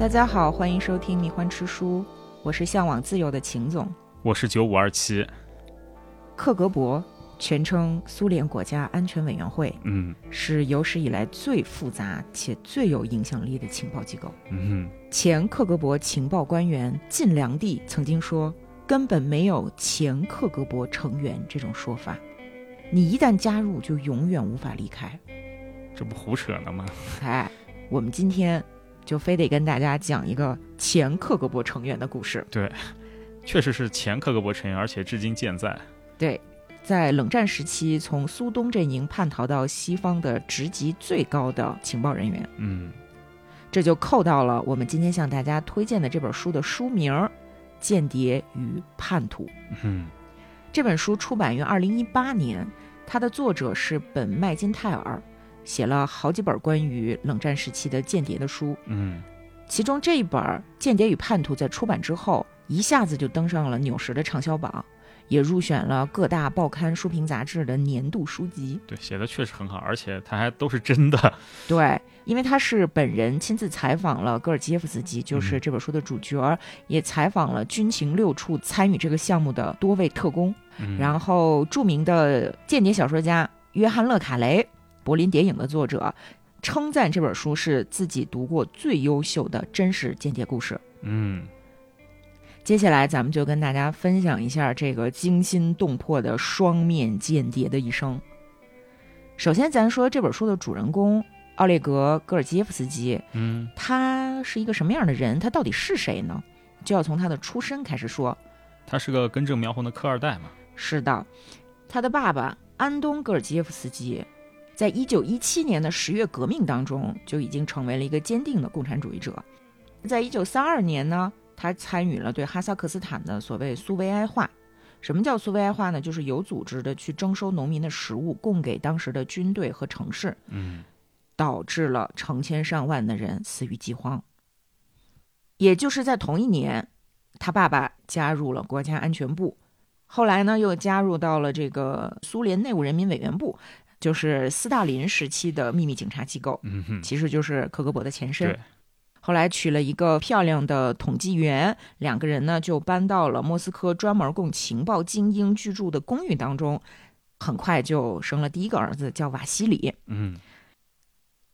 大家好，欢迎收听《迷欢吃书》，我是向往自由的秦总。我是九五二七，克格勃，全称苏联国家安全委员会，嗯是有史以来最复杂且最有影响力的情报机构。嗯前克格勃情报官员晋良娣曾经说：“根本没有前克格勃成员这种说法，你一旦加入，就永远无法离开。这不胡扯呢吗？”哎，我们今天就非得跟大家讲一个前克格勃成员的故事。对确实是前克格勃成员，而且至今健在。对，在冷战时期，从苏东阵营叛逃到西方的职级最高的情报人员，嗯这就扣到了我们今天向大家推荐的这本书的书名《间谍与叛徒》。嗯这本书出版于二零一八年，它的作者是本麦金泰尔，写了好几本关于冷战时期的间谍的书。嗯其中这一本《间谍与叛徒》在出版之后，一下子就登上了纽时的畅销榜，也入选了各大报刊、书评杂志的年度书籍。对，写的确实很好，而且他还都是真的。对，因为他是本人亲自采访了戈尔基耶夫斯基，就是嗯这本书的主角，也采访了军情六处参与这个项目的多位特工，嗯、然后著名的间谍小说家约翰·勒卡雷，柏林谍影的作者，称赞这本书是自己读过最优秀的真实间谍故事。嗯接下来，咱们就跟大家分享一下这个惊心动魄的双面间谍的一生。首先，咱说这本书的主人公奥列格·戈尔基耶夫斯基，嗯他是一个什么样的人？他到底是谁呢？就要从他的出身开始说。他是个根正苗红的科二代嘛。是的，他的爸爸安东·戈尔基耶夫斯基，在一九一七年的十月革命当中就已经成为了一个坚定的共产主义者。在一九三二年呢，他参与了对哈萨克斯坦的所谓苏维埃化。什么叫苏维埃化呢？就是有组织的去征收农民的食物，供给当时的军队和城市，嗯导致了成千上万的人死于饥荒。也就是在同一年，他爸爸加入了国家安全部，后来呢又加入到了这个苏联内务人民委员部，就是斯大林时期的秘密警察机构，嗯哼，其实就是克格勃的前身对。后来娶了一个漂亮的统计员，两个人呢就搬到了莫斯科专门供情报精英居住的公寓当中，很快就生了第一个儿子，叫瓦西里。嗯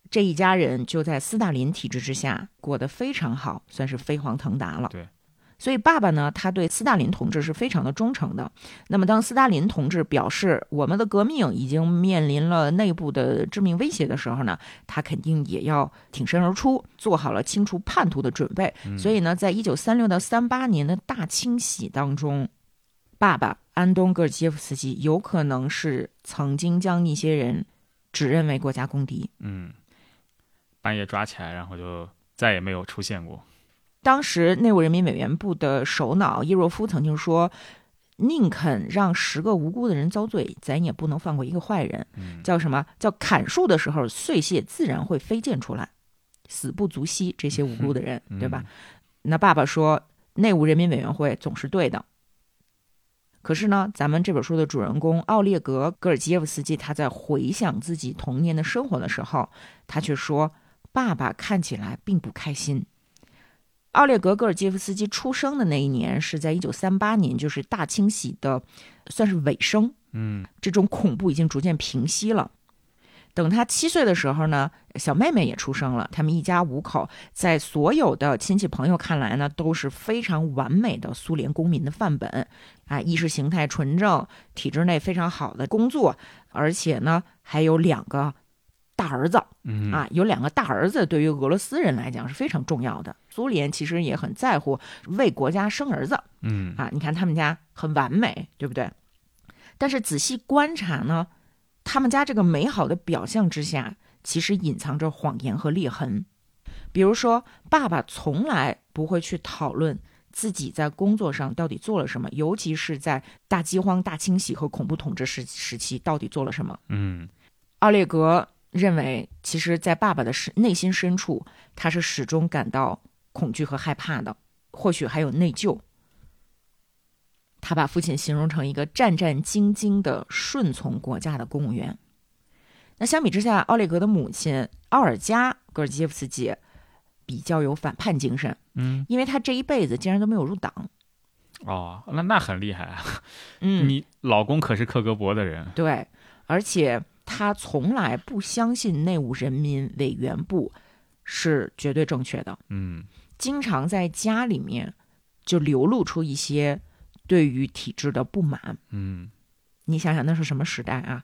这一家人就在斯大林体制之下过得非常好，算是飞黄腾达了。对，所以爸爸呢，他对斯大林同志是非常的忠诚的。那么，当斯大林同志表示我们的革命已经面临了内部的致命威胁的时候呢，他肯定也要挺身而出，做好了清除叛徒的准备。嗯所以呢，在一九三六到三八年的大清洗当中，爸爸安东·戈尔基耶夫斯基有可能是曾经将一些人指认为国家公敌。嗯，半夜抓起来，然后就再也没有出现过。当时内务人民委员部的首脑叶若夫曾经说：“宁肯让十个无辜的人遭罪，咱也不能放过一个坏人。嗯叫什么叫砍树的时候，碎屑自然会飞溅出来，死不足惜这些无辜的人，嗯对吧？？那爸爸说，内务人民委员会总是对的。可是呢，咱们这本书的主人公奥列格·戈尔基耶夫斯基，他在回想自己童年的生活的时候，他却说，爸爸看起来并不开心。奥列格·戈尔基夫斯基出生的那一年是在一九三八年，就是大清洗的，算是尾声。嗯这种恐怖已经逐渐平息了。等他七岁的时候呢，小妹妹也出生了。他们一家五口，在所有的亲戚朋友看来呢，都是非常完美的苏联公民的范本啊，意识形态纯正，体制内非常好的工作，而且呢，还有两个大儿子嗯啊，有两个大儿子，对于俄罗斯人来讲是非常重要的。苏联其实也很在乎为国家生儿子，嗯啊，你看他们家很完美，对不对？但是仔细观察呢，他们家这个美好的表象之下，其实隐藏着谎言和裂痕。比如说，爸爸从来不会去讨论自己在工作上到底做了什么，尤其是在大饥荒、大清洗和恐怖统治时时期到底做了什么。嗯奥列格认为，其实，在爸爸的深内心深处，他是始终感到恐惧和害怕的，或许还有内疚。他把父亲形容成一个战战兢兢的顺从国家的公务员。那相比之下，奥列格的母亲奥尔加·戈尔基耶夫斯基，比较有反叛精神，嗯，因为他这一辈子竟然都没有入党。哦，那那很厉害啊！嗯，你老公可是克格勃的人，对，而且他从来不相信内务人民委员部是绝对正确的，嗯经常在家里面就流露出一些对于体制的不满。嗯你想想那是什么时代啊？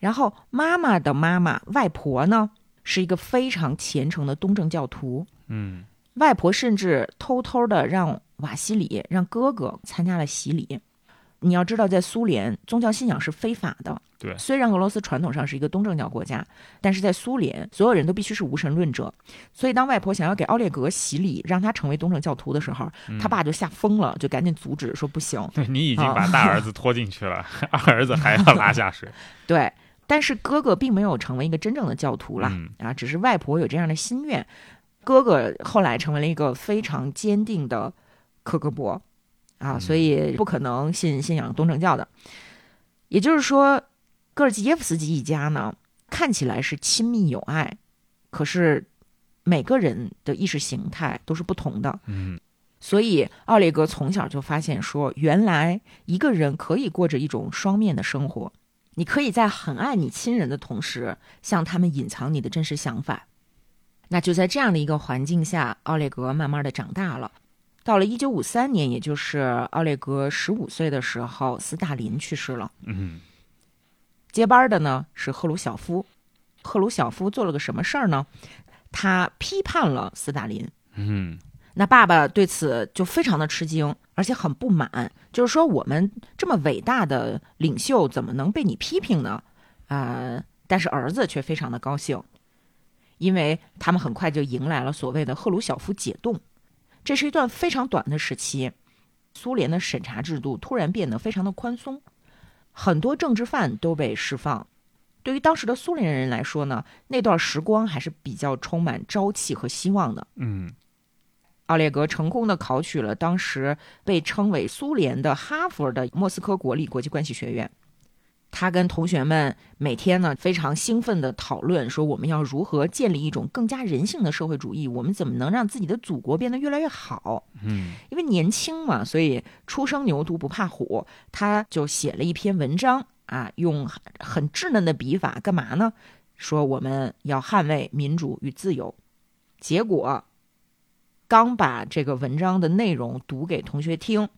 然后妈妈的妈妈外婆呢，是一个非常虔诚的东正教徒。嗯外婆甚至偷偷的让瓦西里让哥哥参加了洗礼。你要知道，在苏联，宗教信仰是非法的。对虽然俄罗斯传统上是一个东正教国家，但是在苏联，所有人都必须是无神论者。所以，当外婆想要给奥列格洗礼，让他成为东正教徒的时候，嗯他爸就吓疯了，就赶紧阻止，说不行。对你已经啊把大儿子拖进去了，二儿子还要拉下水。对，但是哥哥并没有成为一个真正的教徒啦，嗯啊，只是外婆有这样的心愿。哥哥后来成为了一个非常坚定的克格勃啊，嗯所以不可能信信仰东正教的。也就是说，戈尔基耶夫斯基一家呢，看起来是亲密友爱，可是每个人的意识形态都是不同的。嗯所以奥列格从小就发现说，原来一个人可以过着一种双面的生活。你可以在很爱你亲人的同时，向他们隐藏你的真实想法。那就在这样的一个环境下，奥列格慢慢的长大了。到了一九五三年，也就是奥列格十五岁的时候，斯大林去世了。嗯接班的呢是赫鲁晓夫。赫鲁晓夫做了个什么事儿呢？他批判了斯大林。嗯那爸爸对此就非常的吃惊，而且很不满，就是说我们这么伟大的领袖怎么能被你批评呢？啊、但是儿子却非常的高兴，因为他们很快就迎来了所谓的赫鲁晓夫解冻，这是一段非常短的时期，苏联的审查制度突然变得非常的宽松，很多政治犯都被释放。对于当时的苏联人来说呢，那段时光还是比较充满朝气和希望的。嗯奥列格成功的考取了当时被称为苏联的哈佛的莫斯科国立国际关系学院。他跟同学们每天呢非常兴奋地讨论说，我们要如何建立一种更加人性的社会主义？我们怎么能让自己的祖国变得越来越好？嗯因为年轻嘛，所以初生牛犊不怕虎。他就写了一篇文章啊，用很很稚嫩的笔法，干嘛呢？说我们要捍卫民主与自由。结果刚把这个文章的内容读给同学听，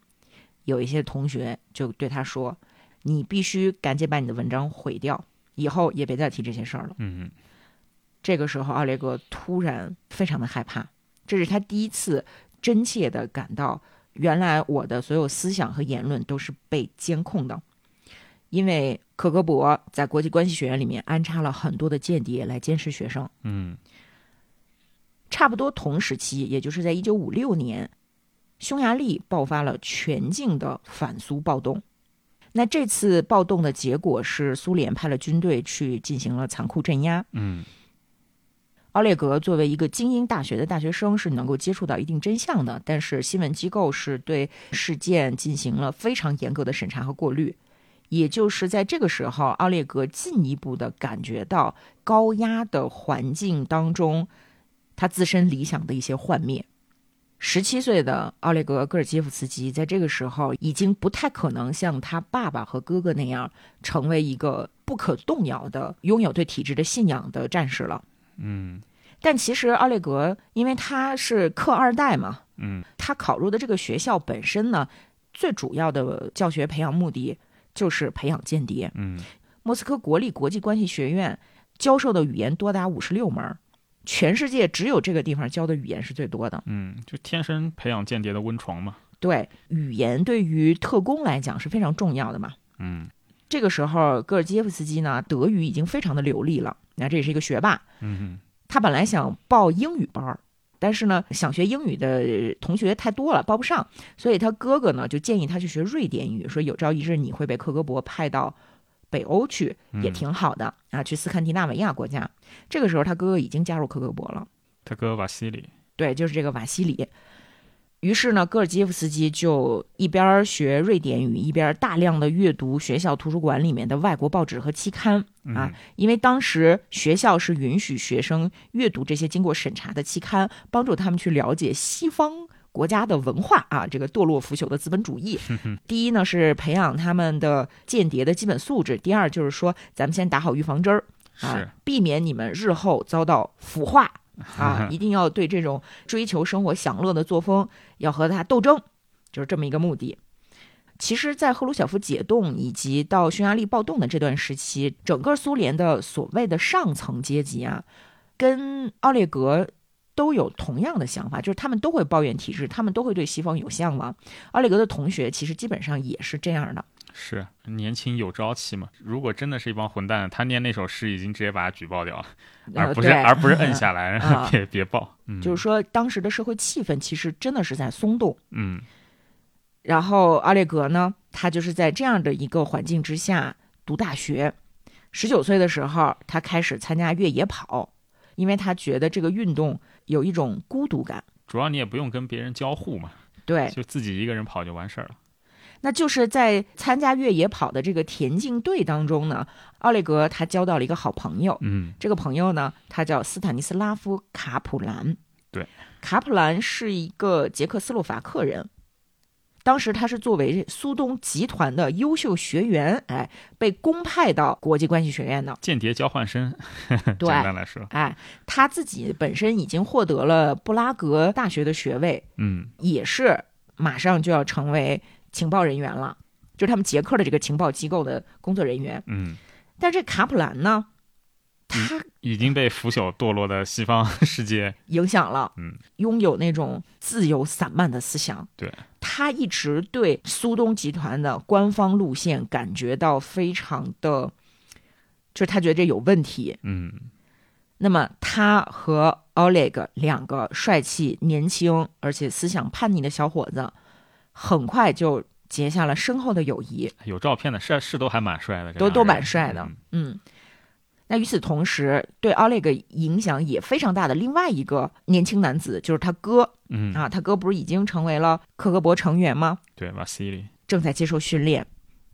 有一些同学就对他说：“你必须赶紧把你的文章毁掉，以后也别再提这些事儿了。”嗯嗯这个时候，奥列格突然非常的害怕，这是他第一次真切的感到，原来我的所有思想和言论都是被监控的，因为克格勃在国际关系学院里面安插了很多的间谍来监视学生。嗯差不多同时期，也就是在一九五六年，匈牙利爆发了全境的反苏暴动。那这次暴动的结果是，苏联派了军队去进行了残酷镇压。嗯奥列格作为一个精英大学的大学生，是能够接触到一定真相的，但是新闻机构是对事件进行了非常严格的审查和过滤。也就是在这个时候，奥列格进一步的感觉到高压的环境当中，他自身理想的一些幻灭。十七岁的奥列格·戈尔基夫斯基在这个时候已经不太可能像他爸爸和哥哥那样成为一个不可动摇的、拥有对体制的信仰的战士了。嗯但其实奥列格，因为他是克二代嘛，嗯他考入的这个学校本身呢，最主要的教学培养目的就是培养间谍。嗯莫斯科国立国际关系学院教授的语言多达五十六门儿，全世界只有这个地方教的语言是最多的。嗯，就天生培养间谍的温床嘛。对，语言对于特工来讲是非常重要的嘛。嗯这个时候，戈尔基耶夫斯基呢，德语已经非常的流利了，那这也是一个学霸。嗯他本来想报英语班儿，但是呢，想学英语的同学太多了，报不上，所以他哥哥呢就建议他去学瑞典语，说有朝一日你会被克格勃派到北欧去，也挺好的、啊，去斯堪的纳维亚国家。这个时候他哥哥已经加入克格勃了，他哥瓦西里。对，就是这个瓦西里。于是呢，戈尔基耶夫斯基就一边学瑞典语，一边大量的阅读学校图书馆里面的外国报纸和期刊啊。因为当时学校是允许学生阅读这些经过审查的期刊，帮助他们去了解西方国家的文化啊，这个堕落腐朽的资本主义。第一呢是培养他们的间谍的基本素质，第二就是说咱们先打好预防针儿啊，避免你们日后遭到腐化。啊，一定要对这种追求生活享乐的作风要和他斗争，就是这么一个目的。其实，在赫鲁晓夫解冻以及到匈牙利暴动的这段时期，整个苏联的所谓的上层阶级啊，跟奥列格都有同样的想法，就是他们都会抱怨体制，他们都会对西方有向往。奥列格的同学其实基本上也是这样的。是年轻有朝气嘛？如果真的是一帮混蛋，他念那首诗已经直接把他举报掉了，而不是而不是摁下来，别别报。就是说，当时的社会气氛其实真的是在松动。嗯。然后奥列格呢，他就是在这样的一个环境之下读大学。十九岁的时候，他开始参加越野跑，因为他觉得这个运动有一种孤独感。主要你也不用跟别人交互嘛，对，就自己一个人跑就完事儿了。那就是在参加越野跑的这个田径队当中呢，奥列格他交到了一个好朋友。嗯，这个朋友呢，他叫斯坦尼斯拉夫·卡普兰。对，卡普兰是一个捷克斯洛伐克人，当时他是作为苏东集团的优秀学员，哎，被公派到国际关系学院的间谍交换生。对，简单来说，哎，他自己本身已经获得了布拉格大学的学位，嗯，也是马上就要成为。情报人员了，就是他们捷克的这个情报机构的工作人员。嗯，但这卡普兰呢，他已经被腐朽堕落的西方 世界影响了。嗯，拥有那种自由散漫的思想。对，他一直对苏东集团的官方路线感觉到非常的，就是他觉得这有问题。嗯，那么他和 Oleg 两个帅气、年轻而且思想叛逆的小伙子。很快就结下了深厚的友谊。有照片的，是是都还蛮帅的，都都蛮帅的。嗯，那与此同时，对奥利格影响也非常大的另外一个年轻男子，就是他哥。嗯啊，他哥不是已经成为了克格勃成员吗？对，瓦西里正在接受训练。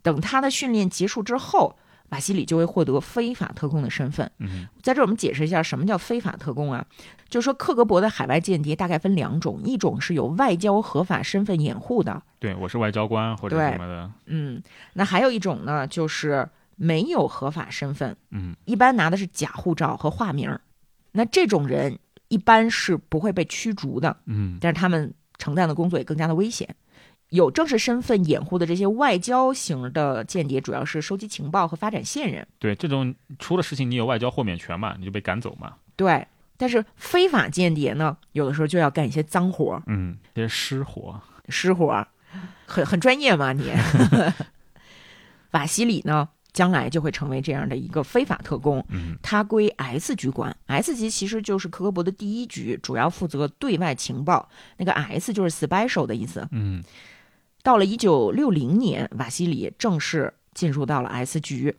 等他的训练结束之后。瓦西里就会获得非法特工的身份。嗯，在这儿我们解释一下什么叫非法特工啊？就是说克格勃的海外间谍大概分两种，一种是有外交合法身份掩护的，对我是外交官或者什么的。嗯，那还有一种呢，就是没有合法身份，嗯，一般拿的是假护照和化名。那这种人一般是不会被驱逐的，嗯，但是他们承担的工作也更加的危险。有正式身份掩护的这些外交型的间谍，主要是收集情报和发展线人。对，这种出了事情，你有外交豁免权嘛，你就被赶走嘛。对，但是非法间谍呢，有的时候就要干一些脏活嗯，一些湿活，湿活很很专业嘛。你，瓦西里呢，将来就会成为这样的一个非法特工。嗯，他归 S 局管，S 级其实就是科格勃的第一局，主要负责对外情报。那个 S 就是 special 的意思。嗯。到了一九六零年，瓦西里正式进入到了 S 局。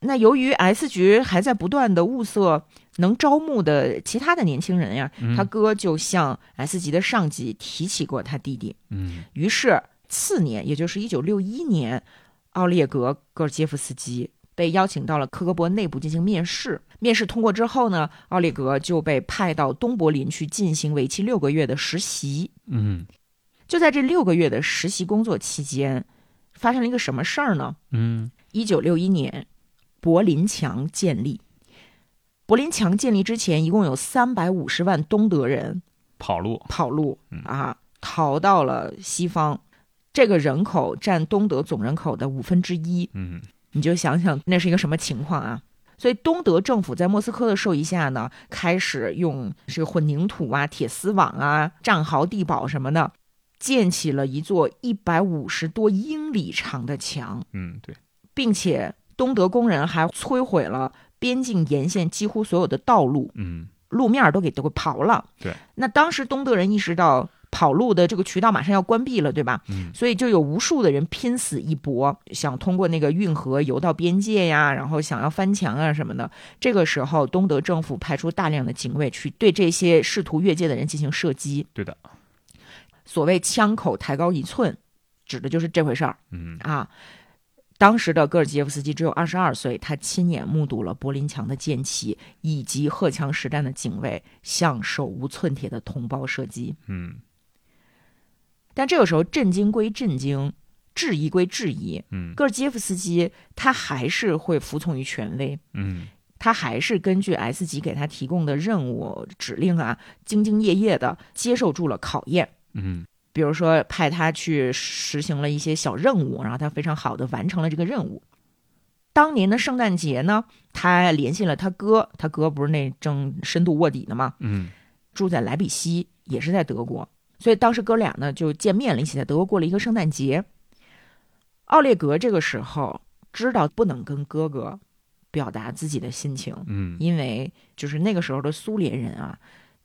那由于 S 局还在不断的物色能招募的其他的年轻人呀，他哥就向 S 级的上级提起过他弟弟。嗯，于是次年，也就是一九六一年，奥列格·戈尔杰夫斯基被邀请到了科格勃内部进行面试。面试通过之后呢，奥列格就被派到东柏林去进行为期六个月的实习。嗯。就在这六个月的实习工作期间，发生了一个什么事儿呢？嗯，一九六一年，柏林墙建立。柏林墙建立之前，一共有三百五十万东德人跑路，跑路啊，逃到了西方。这个人口占东德总人口的五分之一。嗯，你就想想那是一个什么情况啊？所以东德政府在莫斯科的授意下呢，开始用这个混凝土啊、铁丝网啊、战壕地堡什么的。建起了一座一百五十多英里长的墙，嗯，对，并且东德工人还摧毁了边境沿线几乎所有的道路，嗯，路面都给都给刨了。对，那当时东德人意识到跑路的这个渠道马上要关闭了，对吧？嗯，所以就有无数的人拼死一搏，想通过那个运河游到边界呀，然后想要翻墙啊什么的。这个时候，东德政府派出大量的警卫去对这些试图越界的人进行射击。对的。所谓“枪口抬高一寸”，指的就是这回事儿。嗯啊，当时的戈尔基耶夫斯基只有二十二岁，他亲眼目睹了柏林墙的建起以及荷枪实弹的警卫向手无寸铁的同胞射击。嗯但这个时候，震惊归震惊，质疑归质疑，嗯戈尔基耶夫斯基他还是会服从于权威。嗯他还是根据 S 级给他提供的任务指令啊，兢兢业业的接受住了考验。嗯比如说派他去实行了一些小任务，然后他非常好的完成了这个任务。当年的圣诞节呢，他联系了他哥，他哥不是那正深度卧底呢吗？嗯住在莱比锡，也是在德国，所以当时哥俩呢就见面了，一起在德国过了一个圣诞节。奥列格这个时候知道不能跟哥哥表达自己的心情，嗯因为就是那个时候的苏联人啊，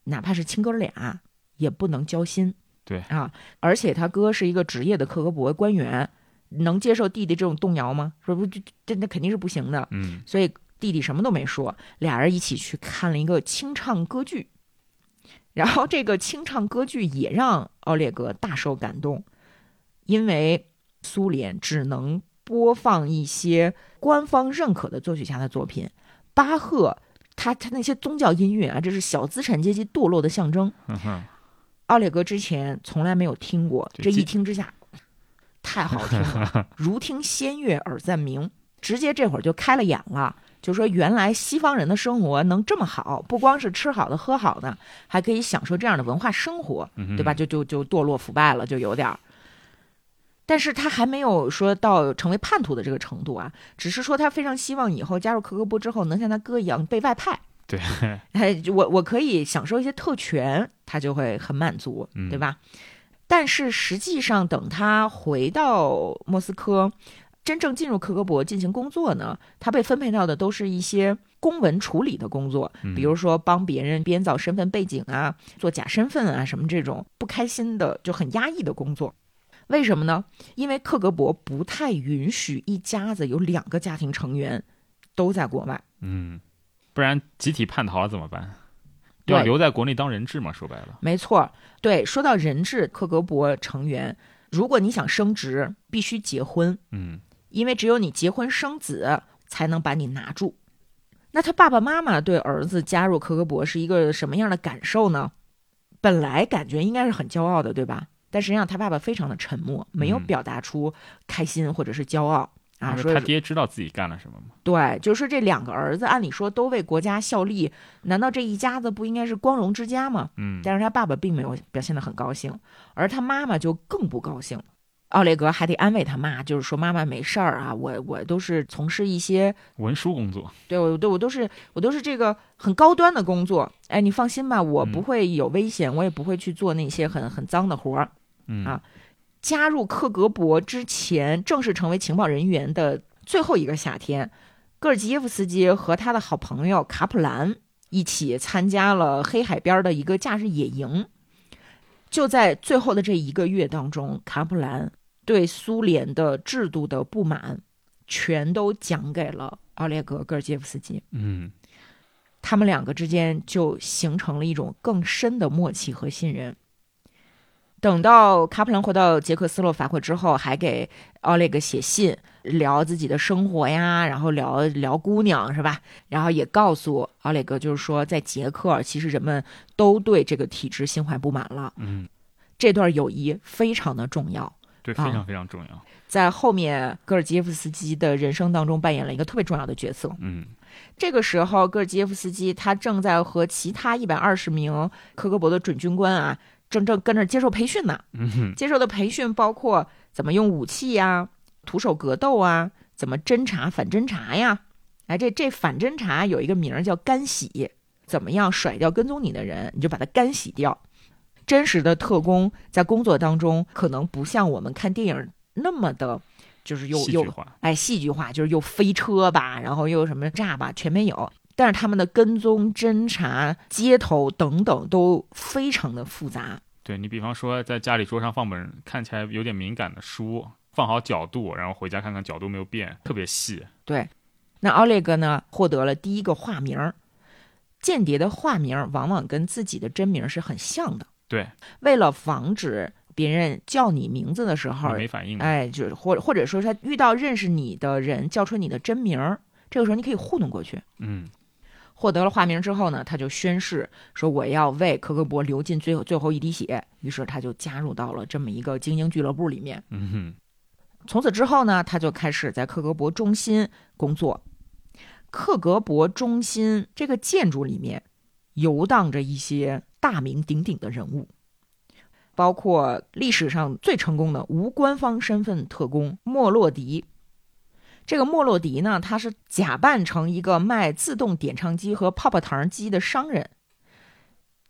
哪怕是亲哥俩也不能交心。对啊，而且他哥是一个职业的克格勃官员，能接受弟弟这种动摇吗？说不，这这那肯定是不行的。嗯所以弟弟什么都没说，俩人一起去看了一个清唱歌剧。然后这个清唱歌剧也让奥列格大受感动，因为苏联只能播放一些官方认可的作曲家的作品，巴赫他他那些宗教音乐啊，这是小资产阶级堕落的象征。奥列格之前从来没有听过，这一听之下，太好听了，如听仙乐耳暂明，直接这会儿就开了眼了。就说原来西方人的生活能这么好，不光是吃好的喝好的，还可以享受这样的文化生活，对吧？就就就堕落腐败了，就有点儿。但是他还没有说到成为叛徒的这个程度啊，只是说他非常希望以后加入克格勃之后能像他哥一样被外派。对，哎，我我可以享受一些特权，他就会很满足，嗯对吧？但是实际上，等他回到莫斯科，真正进入克格勃进行工作呢，他被分配到的都是一些公文处理的工作，嗯比如说帮别人编造身份背景啊，做假身份啊，什么这种不开心的就很压抑的工作。为什么呢？因为克格勃不太允许一家子有两个家庭成员都在国外。嗯，不然集体叛逃了怎么办？要留在国内当人质嘛，说白了。没错，对，说到人质，克格勃成员，如果你想升职，必须结婚，嗯因为只有你结婚生子，才能把你拿住。那他爸爸妈妈对儿子加入克格博是一个什么样的感受呢？本来感觉应该是很骄傲的，对吧？但实际上他爸爸非常的沉默，没有嗯表达出开心或者是骄傲、啊。说他他爹知道自己干了什么吗？对，就是这两个儿子，按理说都为国家效力，难道这一家子不应该是光荣之家吗？嗯但是他爸爸并没有表现得很高兴，而他妈妈就更不高兴。奥列格还得安慰他妈，就是说妈妈没事儿啊，我我都是从事一些，文书工作。对我对我都是我都是这个很高端的工作，哎，你放心吧，我嗯不会有危险，我也不会去做那些很很脏的活儿。嗯啊加入克格勃之前，正式成为情报人员的最后一个夏天，戈尔基耶夫斯基和他的好朋友卡普兰一起参加了黑海边的一个假日野营。就在最后的这一个月当中，卡普兰对苏联的制度的不满，全都讲给了奥列格·戈尔杰夫斯基。嗯他们两个之间就形成了一种更深的默契和信任。等到卡普兰回到捷克斯洛伐克之后，还给奥列格写信，聊自己的生活呀，然后聊聊姑娘是吧？然后也告诉奥列格，就是说在捷克，其实人们都对这个体制心怀不满了。嗯，这段友谊非常的重要，对，啊非常非常重要。在后面戈尔基耶夫斯基的人生当中扮演了一个特别重要的角色。嗯这个时候，戈尔基耶夫斯基他正在和其他一百二十名科格勃的准军官啊，正正跟着接受培训呢。嗯哼接受的培训包括怎么用武器呀、徒手格斗啊，怎么侦查、反侦查呀。哎，这这反侦查有一个名儿叫干洗，怎么样甩掉跟踪你的人，你就把他干洗掉。真实的特工在工作当中，可能不像我们看电影那么的，就是又又。哎，戏剧化，就是又飞车吧，然后又什么炸吧，全没有。但是他们的跟踪、侦查、接头等等都非常的复杂。对你比方说，在家里桌上放本看起来有点敏感的书，放好角度，然后回家看看角度没有变，特别细。对，那奥列格呢获得了第一个化名儿。间谍的化名儿往往跟自己的真名是很像的。对，为了防止别人叫你名字的时候没反应，哎，就是或或者说他遇到认识你的人叫出你的真名儿，这个时候你可以糊弄过去。嗯，获得了化名之后呢，他就宣誓说我要为科格博流尽最后最后一滴血，于是他就加入到了这么一个精英俱乐部里面。嗯哼，从此之后呢，他就开始在克格勃中心工作。克格勃中心这个建筑里面游荡着一些大名鼎鼎的人物。包括历史上最成功的无官方身份特工莫洛迪。这个莫洛迪呢，他是假扮成一个卖自动点唱机和泡泡糖机的商人，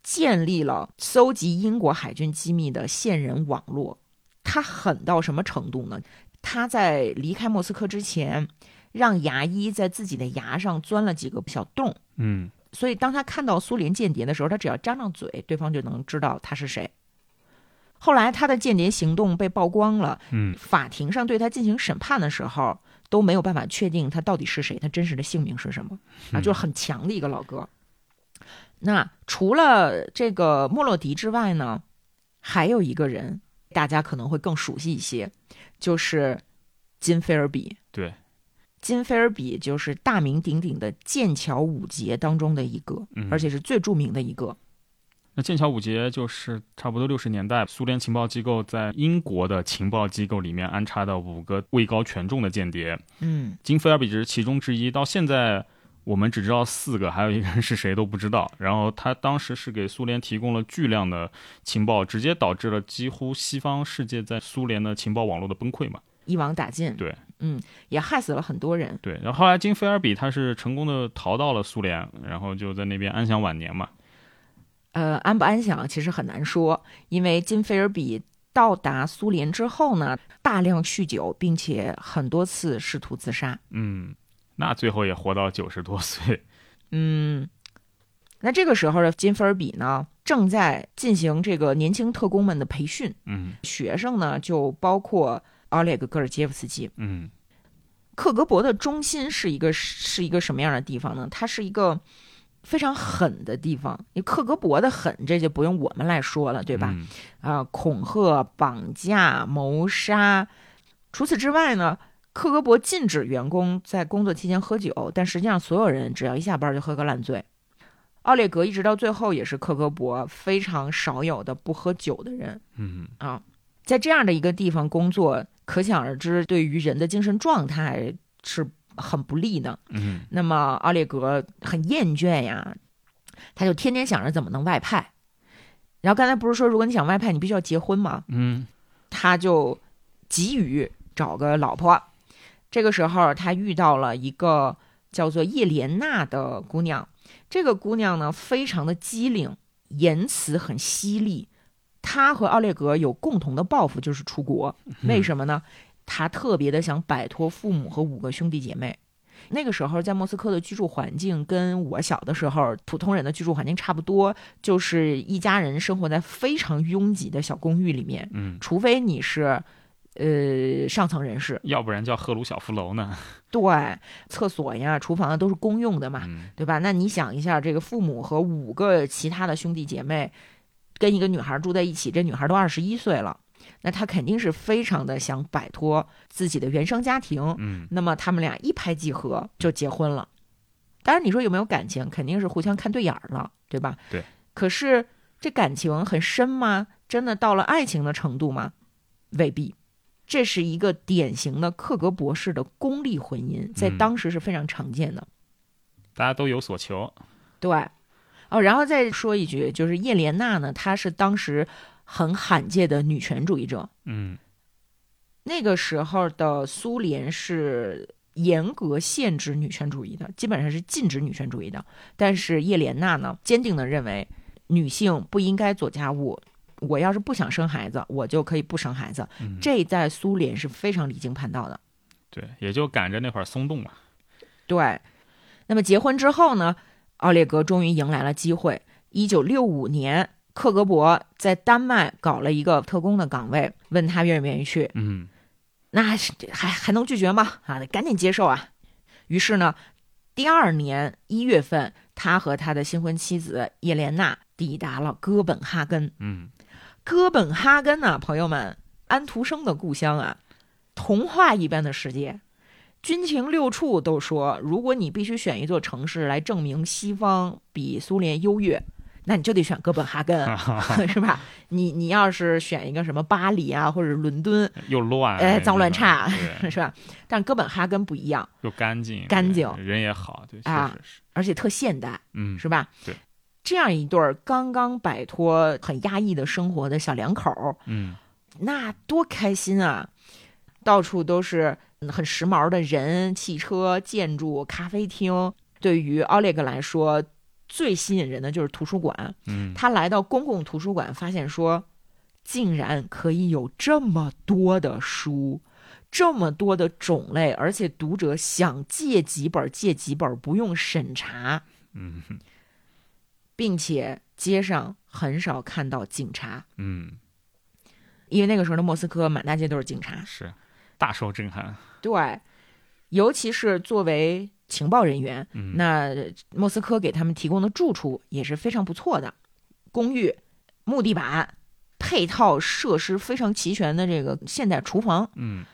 建立了搜集英国海军机密的线人网络。他狠到什么程度呢？他在离开莫斯科之前，让牙医在自己的牙上钻了几个小洞。嗯，所以当他看到苏联间谍的时候，他只要张张嘴，对方就能知道他是谁。后来他的间谍行动被曝光了，嗯，法庭上对他进行审判的时候都没有办法确定他到底是谁，他真实的姓名是什么啊？就是很强的一个老哥。那除了这个莫洛迪之外呢，还有一个人大家可能会更熟悉一些，就是金菲尔比。对，金菲尔比就是大名鼎鼎的剑桥五杰当中的一个，而且是最著名的一个。那剑桥五杰就是差不多六十年代苏联情报机构在英国的情报机构里面安插的五个位高权重的间谍。嗯，金菲尔比只是其中之一。到现在我们只知道四个，还有一个人是谁都不知道。然后他当时是给苏联提供了巨量的情报，直接导致了几乎西方世界在苏联的情报网络的崩溃嘛，一网打尽。对，嗯，也害死了很多人。对，然后后来金菲尔比他是成功的逃到了苏联，然后就在那边安享晚年嘛。呃，安不安详其实很难说，因为金菲尔比到达苏联之后呢，大量酗酒，并且很多次试图自杀。嗯，那最后也活到九十多岁。嗯，那这个时候的金菲尔比呢，正在进行这个年轻特工们的培训。嗯，学生呢就包括奥列格·戈尔杰夫斯基。嗯，克格勃的中心是一个是一个什么样的地方呢？它是一个。非常狠的地方，你克格勃的狠，这就不用我们来说了，对吧？啊，恐吓、绑架、谋杀。除此之外呢，克格勃禁止员工在工作期间喝酒，但实际上所有人只要一下班就喝个烂醉。奥列格一直到最后也是克格勃非常少有的不喝酒的人。嗯啊，在这样的一个地方工作，可想而知，对于人的精神状态是。很不利的，嗯，那么奥列格很厌倦呀，他就天天想着怎么能外派。然后刚才不是说，如果你想外派，你必须要结婚吗？嗯，他就急于找个老婆。这个时候，他遇到了一个叫做叶莲娜的姑娘。这个姑娘呢，非常的机灵，言辞很犀利。她和奥列格有共同的抱负，就是出国。为什么呢？他特别的想摆脱父母和五个兄弟姐妹。那个时候在莫斯科的居住环境跟我小的时候普通人的居住环境差不多，就是一家人生活在非常拥挤的小公寓里面。嗯，除非你是，呃，上层人士，要不然叫赫鲁晓夫楼呢。对，厕所呀、厨房啊都是公用的嘛，对吧？那你想一下，这个父母和五个其他的兄弟姐妹跟一个女孩住在一起，这女孩都二十一岁了。那他肯定是非常的想摆脱自己的原生家庭，嗯，那么他们俩一拍即合就结婚了。当然，你说有没有感情，肯定是互相看对眼儿了，对吧？对。可是这感情很深吗？真的到了爱情的程度吗？未必。这是一个典型的克格博士的功利婚姻，在当时是非常常见的。大家都有所求。对。哦，然后再说一句，就是叶莲娜呢，她是当时。很罕见的女权主义者。嗯，那个时候的苏联是严格限制女权主义的，基本上是禁止女权主义的。但是叶莲娜呢，坚定的认为女性不应该做家务。我要是不想生孩子，我就可以不生孩子。这在苏联是非常离经叛道的。对，也就赶着那会儿松动嘛。对。那么结婚之后呢，奥列格终于迎来了机会。一九六五年。克格勃在丹麦搞了一个特工的岗位，问他愿不愿意去。嗯，那还还能拒绝吗？啊，得赶紧接受啊！于是呢，第二年一月份，他和他的新婚妻子叶莲娜抵达了哥本哈根。嗯，哥本哈根呢，朋友们，安徒生的故乡啊，童话一般的世界。军情六处都说，如果你必须选一座城市来证明西方比苏联优越，那你就得选哥本哈根，是吧？你你要是选一个什么巴黎啊，或者伦敦，又乱，哎，脏乱差，是吧？但哥本哈根不一样，又干净，干净人也好，对，啊是，而且特现代，嗯，是吧？对。这样一对儿刚刚摆脱很压抑的生活的小两口，嗯那多开心啊！到处都是嗯很时髦的人、汽车、建筑、咖啡厅。对于奥列格来说，最吸引人的就是图书馆。嗯，他来到公共图书馆，发现说，竟然可以有这么多的书，这么多的种类，而且读者想借几本借几本，不用审查，嗯并且街上很少看到警察，嗯，因为那个时候的莫斯科满大街都是警察。是大受震撼，对，尤其是作为情报人员，嗯，那莫斯科给他们提供的住处也是非常不错的，公寓、木地板、配套设施非常齐全的这个现代厨房，嗯。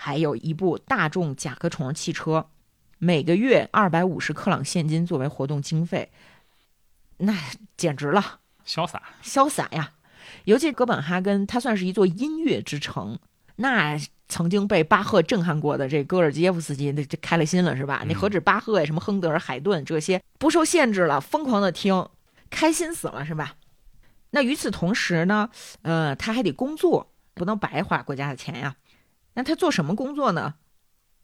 还有一部大众甲壳虫汽车，每个月二百五十克朗现金作为活动经费，那简直了，潇洒，潇洒呀！尤其哥本哈根，它算是一座音乐之城，那曾经被巴赫震撼过的这戈尔基耶夫斯基，那这开了心了是吧？嗯那何止巴赫呀，什么亨德尔、海顿这些不受限制了，疯狂的听，开心死了是吧？那与此同时呢，呃，他还得工作，不能白花国家的钱呀。那他做什么工作呢？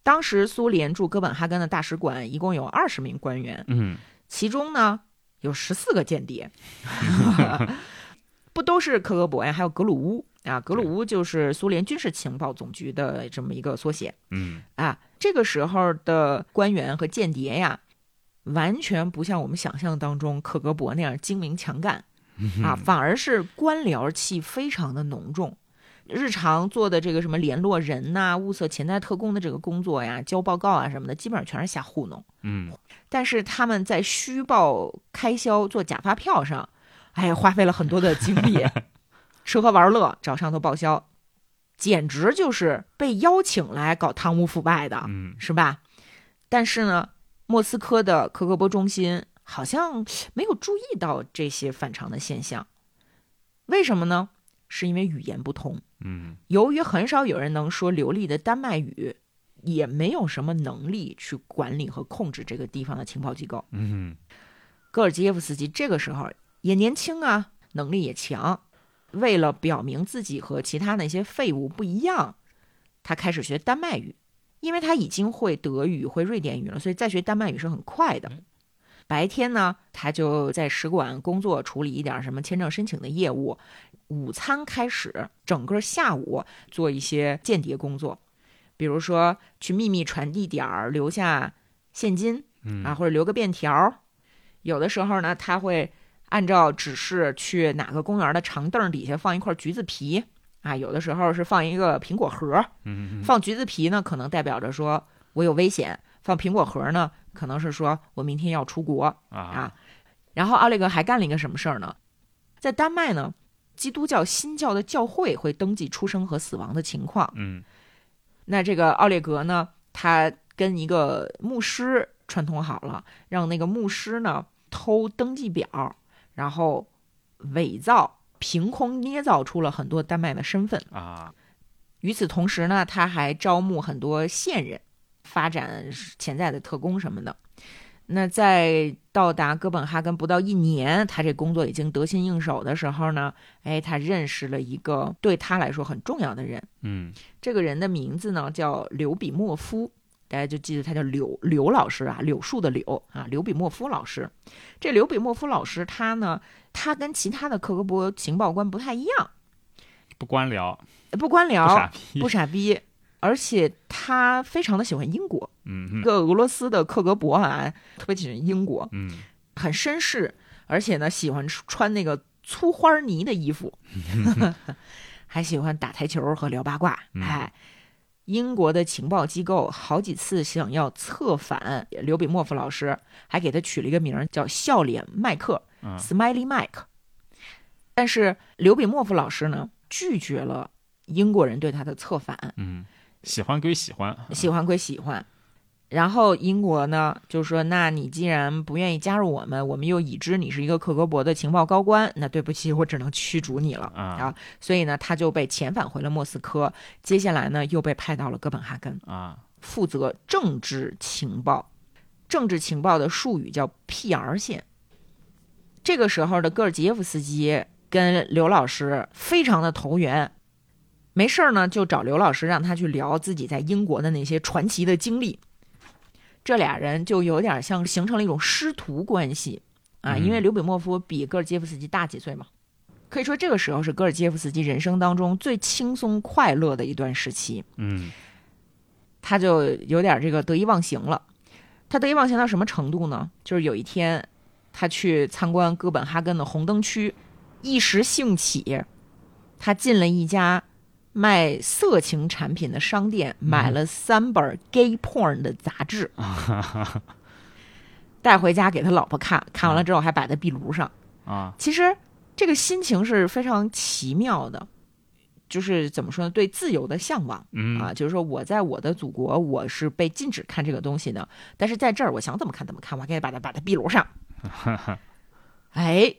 当时苏联驻哥本哈根的大使馆一共有二十名官员，嗯其中呢有十四个间谍，不都是克格勃呀？还有格鲁乌啊，格鲁乌就是苏联军事情报总局的这么一个缩写嗯啊。这个时候的官员和间谍呀，完全不像我们想象当中克格勃那样精明强干啊，反而是官僚气非常的浓重。日常做的这个什么联络人呐、物色潜在特工的这个工作呀、交报告啊什么的，基本上全是瞎糊弄。嗯，但是他们在虚报开销、做假发票上，哎呀，花费了很多的精力，吃喝玩乐找上头报销，简直就是被邀请来搞贪污腐败的，嗯是吧？但是呢，莫斯科的科格勃中心好像没有注意到这些反常的现象，为什么呢？是因为语言不通。嗯由于很少有人能说流利的丹麦语，也没有什么能力去管理和控制这个地方的情报机构。嗯戈尔基耶夫斯基这个时候也年轻啊，能力也强。为了表明自己和其他那些废物不一样，他开始学丹麦语，因为他已经会德语、会瑞典语了，所以再学丹麦语是很快的。白天呢，他就在使馆工作，处理一点什么签证申请的业务。午餐开始，整个下午做一些间谍工作，比如说去秘密传递点儿，留下现金嗯啊，或者留个便条。有的时候呢，他会按照指示去哪个公园的长凳底下放一块橘子皮啊，有的时候是放一个苹果核。嗯放橘子皮呢，可能代表着说我有危险；放苹果核呢，可能是说我明天要出国啊啊。然后奥列格还干了一个什么事儿呢？在丹麦呢，基督教新教的教会会登记出生和死亡的情况。嗯那这个奥列格呢，他跟一个牧师串通好了，让那个牧师呢偷登记表，然后伪造、凭空捏造出了很多丹麦的身份。啊与此同时呢，他还招募很多线人，发展潜在的特工什么的。那在到达哥本哈根不到一年，他这工作已经得心应手的时候呢，哎，他认识了一个对他来说很重要的人。嗯这个人的名字呢叫刘比莫夫，大家就记得他叫柳柳老师啊，柳树的柳啊，柳比莫夫老师。这柳比莫夫老师他呢，他跟其他的克格勃情报官不太一样，不官僚，不官不傻僚，逼，不傻逼，而且他非常的喜欢英国，嗯嗯一个俄罗斯的克格勃啊，特别喜欢英国，嗯很绅士，而且呢喜欢穿那个粗花呢的衣服，还喜欢打台球和聊八卦。嗯哎，英国的情报机构好几次想要策反刘比莫夫老师，还给他取了一个名儿叫笑脸麦克嗯 （Smiley Mike）。但是刘比莫夫老师呢，拒绝了英国人对他的策反，嗯，喜欢归喜欢，喜欢归喜欢。然后英国呢就说：“那你既然不愿意加入我们，我们又已知你是一个克格勃的情报高官，那对不起，我只能驱逐你了啊。”所以呢，他就被遣返回了莫斯科。接下来呢，又被派到了哥本哈根啊，负责政治情报。政治情报的术语叫 P.R. 线。这个时候的戈尔吉耶夫斯基跟刘老师非常的投缘，没事儿呢就找刘老师让他去聊自己在英国的那些传奇的经历。这俩人就有点像形成了一种师徒关系啊，因为刘比莫夫比戈尔基夫斯基大几岁嘛，可以说这个时候是戈尔基夫斯基人生当中最轻松快乐的一段时期。嗯，他就有点这个得意忘形了。他得意忘形到什么程度呢？就是有一天，他去参观哥本哈根的红灯区，一时兴起，他进了一家。卖色情产品的商店买了三本 gay porn 的杂志，带回家给他老婆看，看完了之后还摆在壁炉上。啊，其实这个心情是非常奇妙的，就是怎么说呢？对自由的向往，啊，就是说我在我的祖国我是被禁止看这个东西的，但是在这儿我想怎么看怎么看，我还可以把它摆在壁炉上。哎，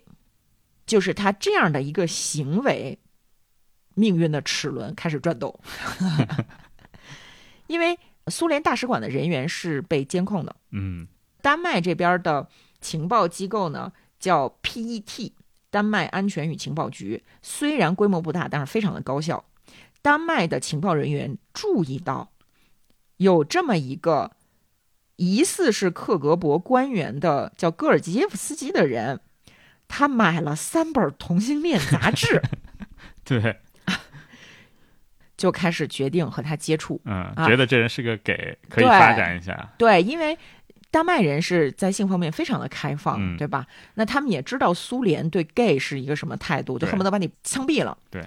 就是他这样的一个行为。命运的齿轮开始转动，因为苏联大使馆的人员是被监控的。嗯，丹麦这边的情报机构呢叫 PET，丹麦安全与情报局，虽然规模不大，但是非常的高效。丹麦的情报人员注意到，有这么一个疑似是克格勃官员的叫戈尔吉耶夫斯基的人，他买了三本同性恋杂志。对。就开始决定和他接触，嗯，觉得这人是个给，可以发展一下。对，因为丹麦人是在性方面非常的开放，对吧？那他们也知道苏联对 gay 是一个什么态度，就恨不得把你枪毙了。对，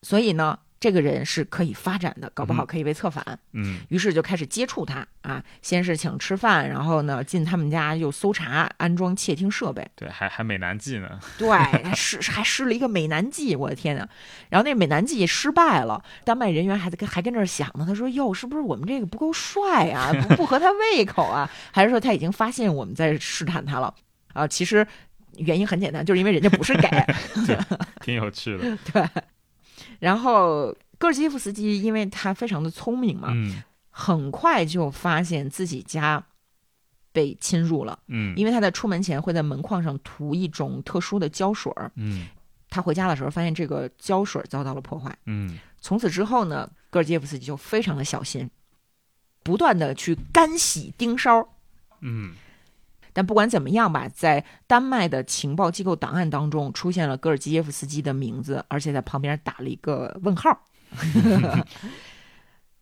所以呢。这个人是可以发展的，搞不好可以被策反。嗯，于是就开始接触他啊，先是请吃饭，然后呢进他们家又搜查，安装窃听设备。对，还还美男计呢。对，试还试 了一个美男计，我的天呐！然后那美男计失败了，丹麦人员还在跟还跟这儿想呢，他说：“哟，是不是我们这个不够帅啊，不不合他胃口啊？还是说他已经发现我们在试探他了？”啊，其实原因很简单，就是因为人家不是 gay，挺有趣的。对。然后戈尔基耶夫斯基，因为他非常的聪明嘛，很快就发现自己家被侵入了。嗯，因为他在出门前会在门框上涂一种特殊的胶水儿。嗯，他回家的时候发现这个胶水遭到了破坏。嗯，从此之后呢，戈尔基耶夫斯基就非常的小心，不断的去干洗盯梢。嗯。但不管怎么样吧，在丹麦的情报机构档案当中出现了戈尔基耶夫斯基的名字，而且在旁边打了一个问号。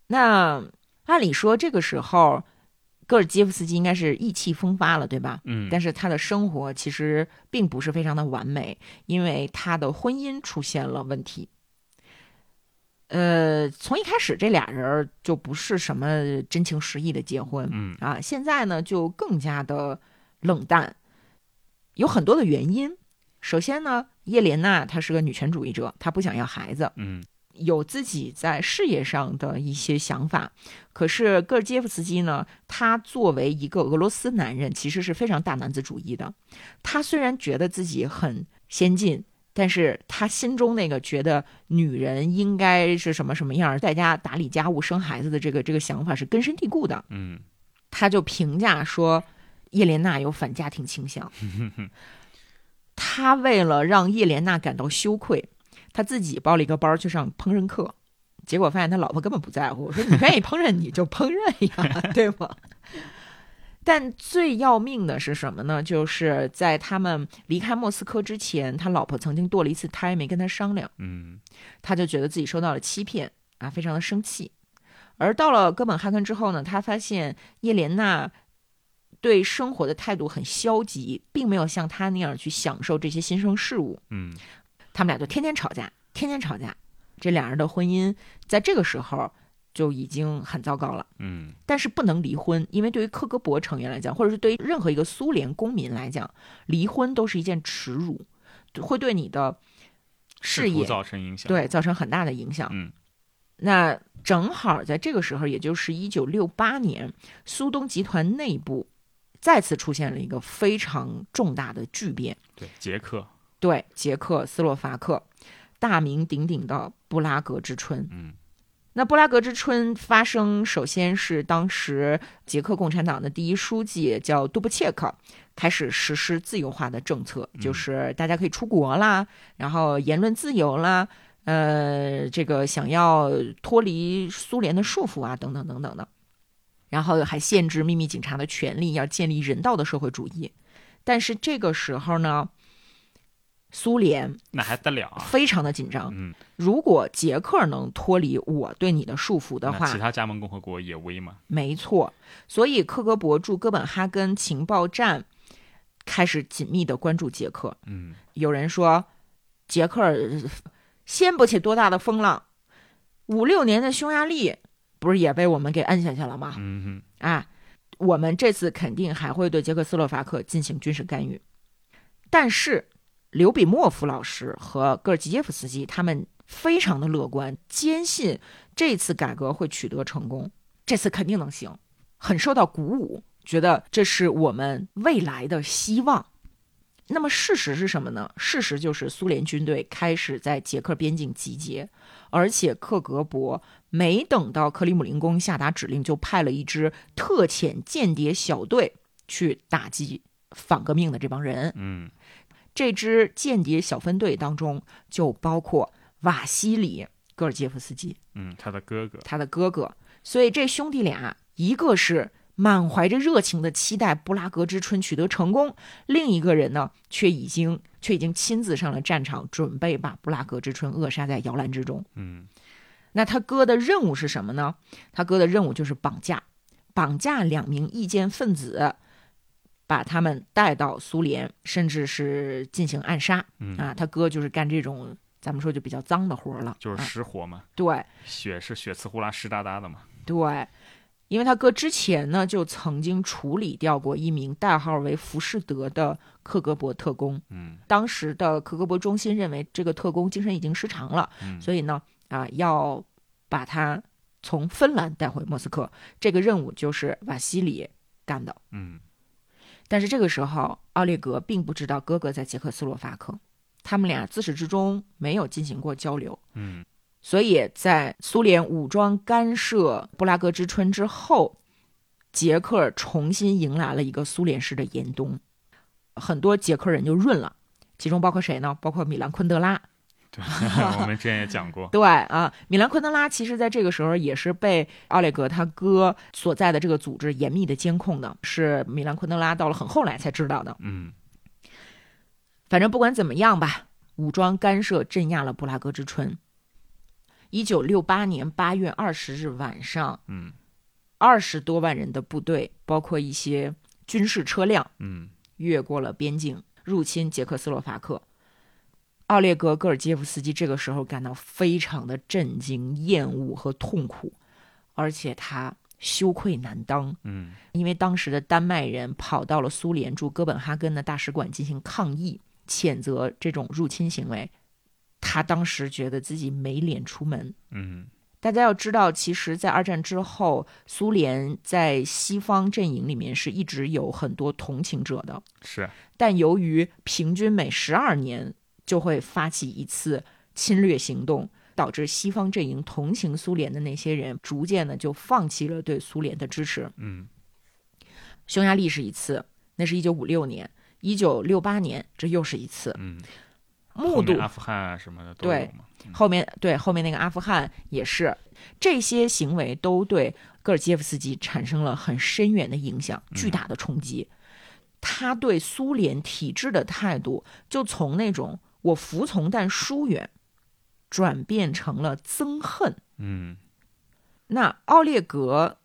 那按理说这个时候，戈尔基耶夫斯基应该是意气风发了，对吧？嗯。但是他的生活其实并不是非常的完美，因为他的婚姻出现了问题。呃，从一开始这俩人就不是什么真情实意的结婚，嗯啊，现在呢就更加的。冷淡有很多的原因。首先呢，叶莲娜她是个女权主义者，她不想要孩子，嗯，有自己在事业上的一些想法。可是戈尔基夫斯基呢，他作为一个俄罗斯男人，其实是非常大男子主义的。他虽然觉得自己很先进，但是他心中那个觉得女人应该是什么什么样，在家打理家务、生孩子的这个这个想法是根深蒂固的。嗯，他就评价说。叶莲娜有反家庭倾向，他为了让叶莲娜感到羞愧，他自己报了一个班去上烹饪课，结果发现他老婆根本不在乎，说你愿意烹饪你就烹饪呀，对吗？但最要命的是什么呢？就是在他们离开莫斯科之前，他老婆曾经堕了一次胎，没跟他商量，嗯，他就觉得自己受到了欺骗啊，非常的生气。而到了哥本哈根之后呢，他发现叶莲娜。对生活的态度很消极，并没有像他那样去享受这些新生事物。嗯，他们俩就天天吵架，天天吵架。这两人的婚姻在这个时候就已经很糟糕了。嗯，但是不能离婚，因为对于克格勃成员来讲，或者是对于任何一个苏联公民来讲，离婚都是一件耻辱。会对你的事业造成影响。对造成很大的影响。嗯那正好在这个时候，也就是一九六八年，苏东集团内部再次出现了一个非常重大的巨变。对，捷克，对，捷克斯洛伐克大名鼎鼎的布拉格之春。嗯那布拉格之春发生，首先是当时捷克共产党的第一书记叫杜布切克开始实施自由化的政策，嗯就是大家可以出国啦，然后言论自由啦，呃，这个想要脱离苏联的束缚啊，等等等等的。然后还限制秘密警察的权利，要建立人道的社会主义。但是这个时候呢，苏联那还得了啊？非常的紧张。嗯，如果捷克能脱离我对你的束缚的话其，他加盟共和国也危嘛？没错。所以克格勃驻哥本哈根情报站开始紧密的关注捷克。嗯有人说，捷克呃掀不起多大的风浪，五六年的匈牙利不是也被我们给摁下去了吗？嗯啊，我们这次肯定还会对捷克斯洛伐克进行军事干预。但是，刘比莫夫老师和戈尔基耶夫斯基他们非常的乐观，坚信这次改革会取得成功，这次肯定能行，很受到鼓舞，觉得这是我们未来的希望。那么事实是什么呢？事实就是苏联军队开始在捷克边境集结，而且克格勃没等到克里姆林宫下达指令，就派了一支特遣间谍小队去打击反革命的这帮人。嗯这支间谍小分队当中就包括瓦西里·戈尔杰夫斯基，嗯，他的哥哥，他的哥哥。所以这兄弟俩，一个是满怀着热情的期待布拉格之春取得成功，另一个人呢，却已经却已经亲自上了战场，准备把布拉格之春扼杀在摇篮之中。嗯那他哥的任务是什么呢？他哥的任务就是绑架，绑架两名意见分子，把他们带到苏联，甚至是进行暗杀。嗯啊，他哥就是干这种咱们说就比较脏的活了。就是啊失火嘛，对血是血呲呼啦湿哒哒的嘛。对，因为他哥之前呢就曾经处理掉过一名代号为浮士德的克格勃特工。嗯当时的克格勃中心认为这个特工精神已经失常了，嗯所以呢，啊，要把他从芬兰带回莫斯科。这个任务就是瓦西里干的。嗯但是这个时候，奥列格并不知道哥哥在捷克斯洛伐克，他们俩自始至终没有进行过交流。嗯所以在苏联武装干涉布拉格之春之后，捷克重新迎来了一个苏联式的严冬，很多捷克人就润了，其中包括谁呢？包括米兰昆德拉。对，我们之前也讲过。对啊，米兰昆德拉其实在这个时候也是被奥列格他哥所在的这个组织严密的监控的，是米兰昆德拉到了很后来才知道的。嗯反正不管怎么样吧，武装干涉镇压了布拉格之春。一九六八年八月二十日晚上，嗯二十多万人的部队，包括一些军事车辆，嗯越过了边境，入侵捷克斯洛伐克。奥列格·戈尔杰夫斯基这个时候感到非常的震惊、厌恶和痛苦，而且他羞愧难当，嗯因为当时的丹麦人跑到了苏联驻哥本哈根的大使馆进行抗议，谴责这种入侵行为。他当时觉得自己没脸出门，嗯。大家要知道，其实，在二战之后，苏联在西方阵营里面是一直有很多同情者的，是。但由于平均每十二年就会发起一次侵略行动，导致西方阵营同情苏联的那些人逐渐的就放弃了对苏联的支持。嗯。匈牙利是一次，那是一九五六年，一九六八年这又是一次，嗯，目睹阿富汗啊什么的都有对嘛。后面对后面那个阿富汗也是，这些行为都对戈尔基耶夫斯基产生了很深远的影响，巨大的冲击。他对苏联体制的态度，就从那种我服从但疏远，转变成了憎恨。嗯那奥列格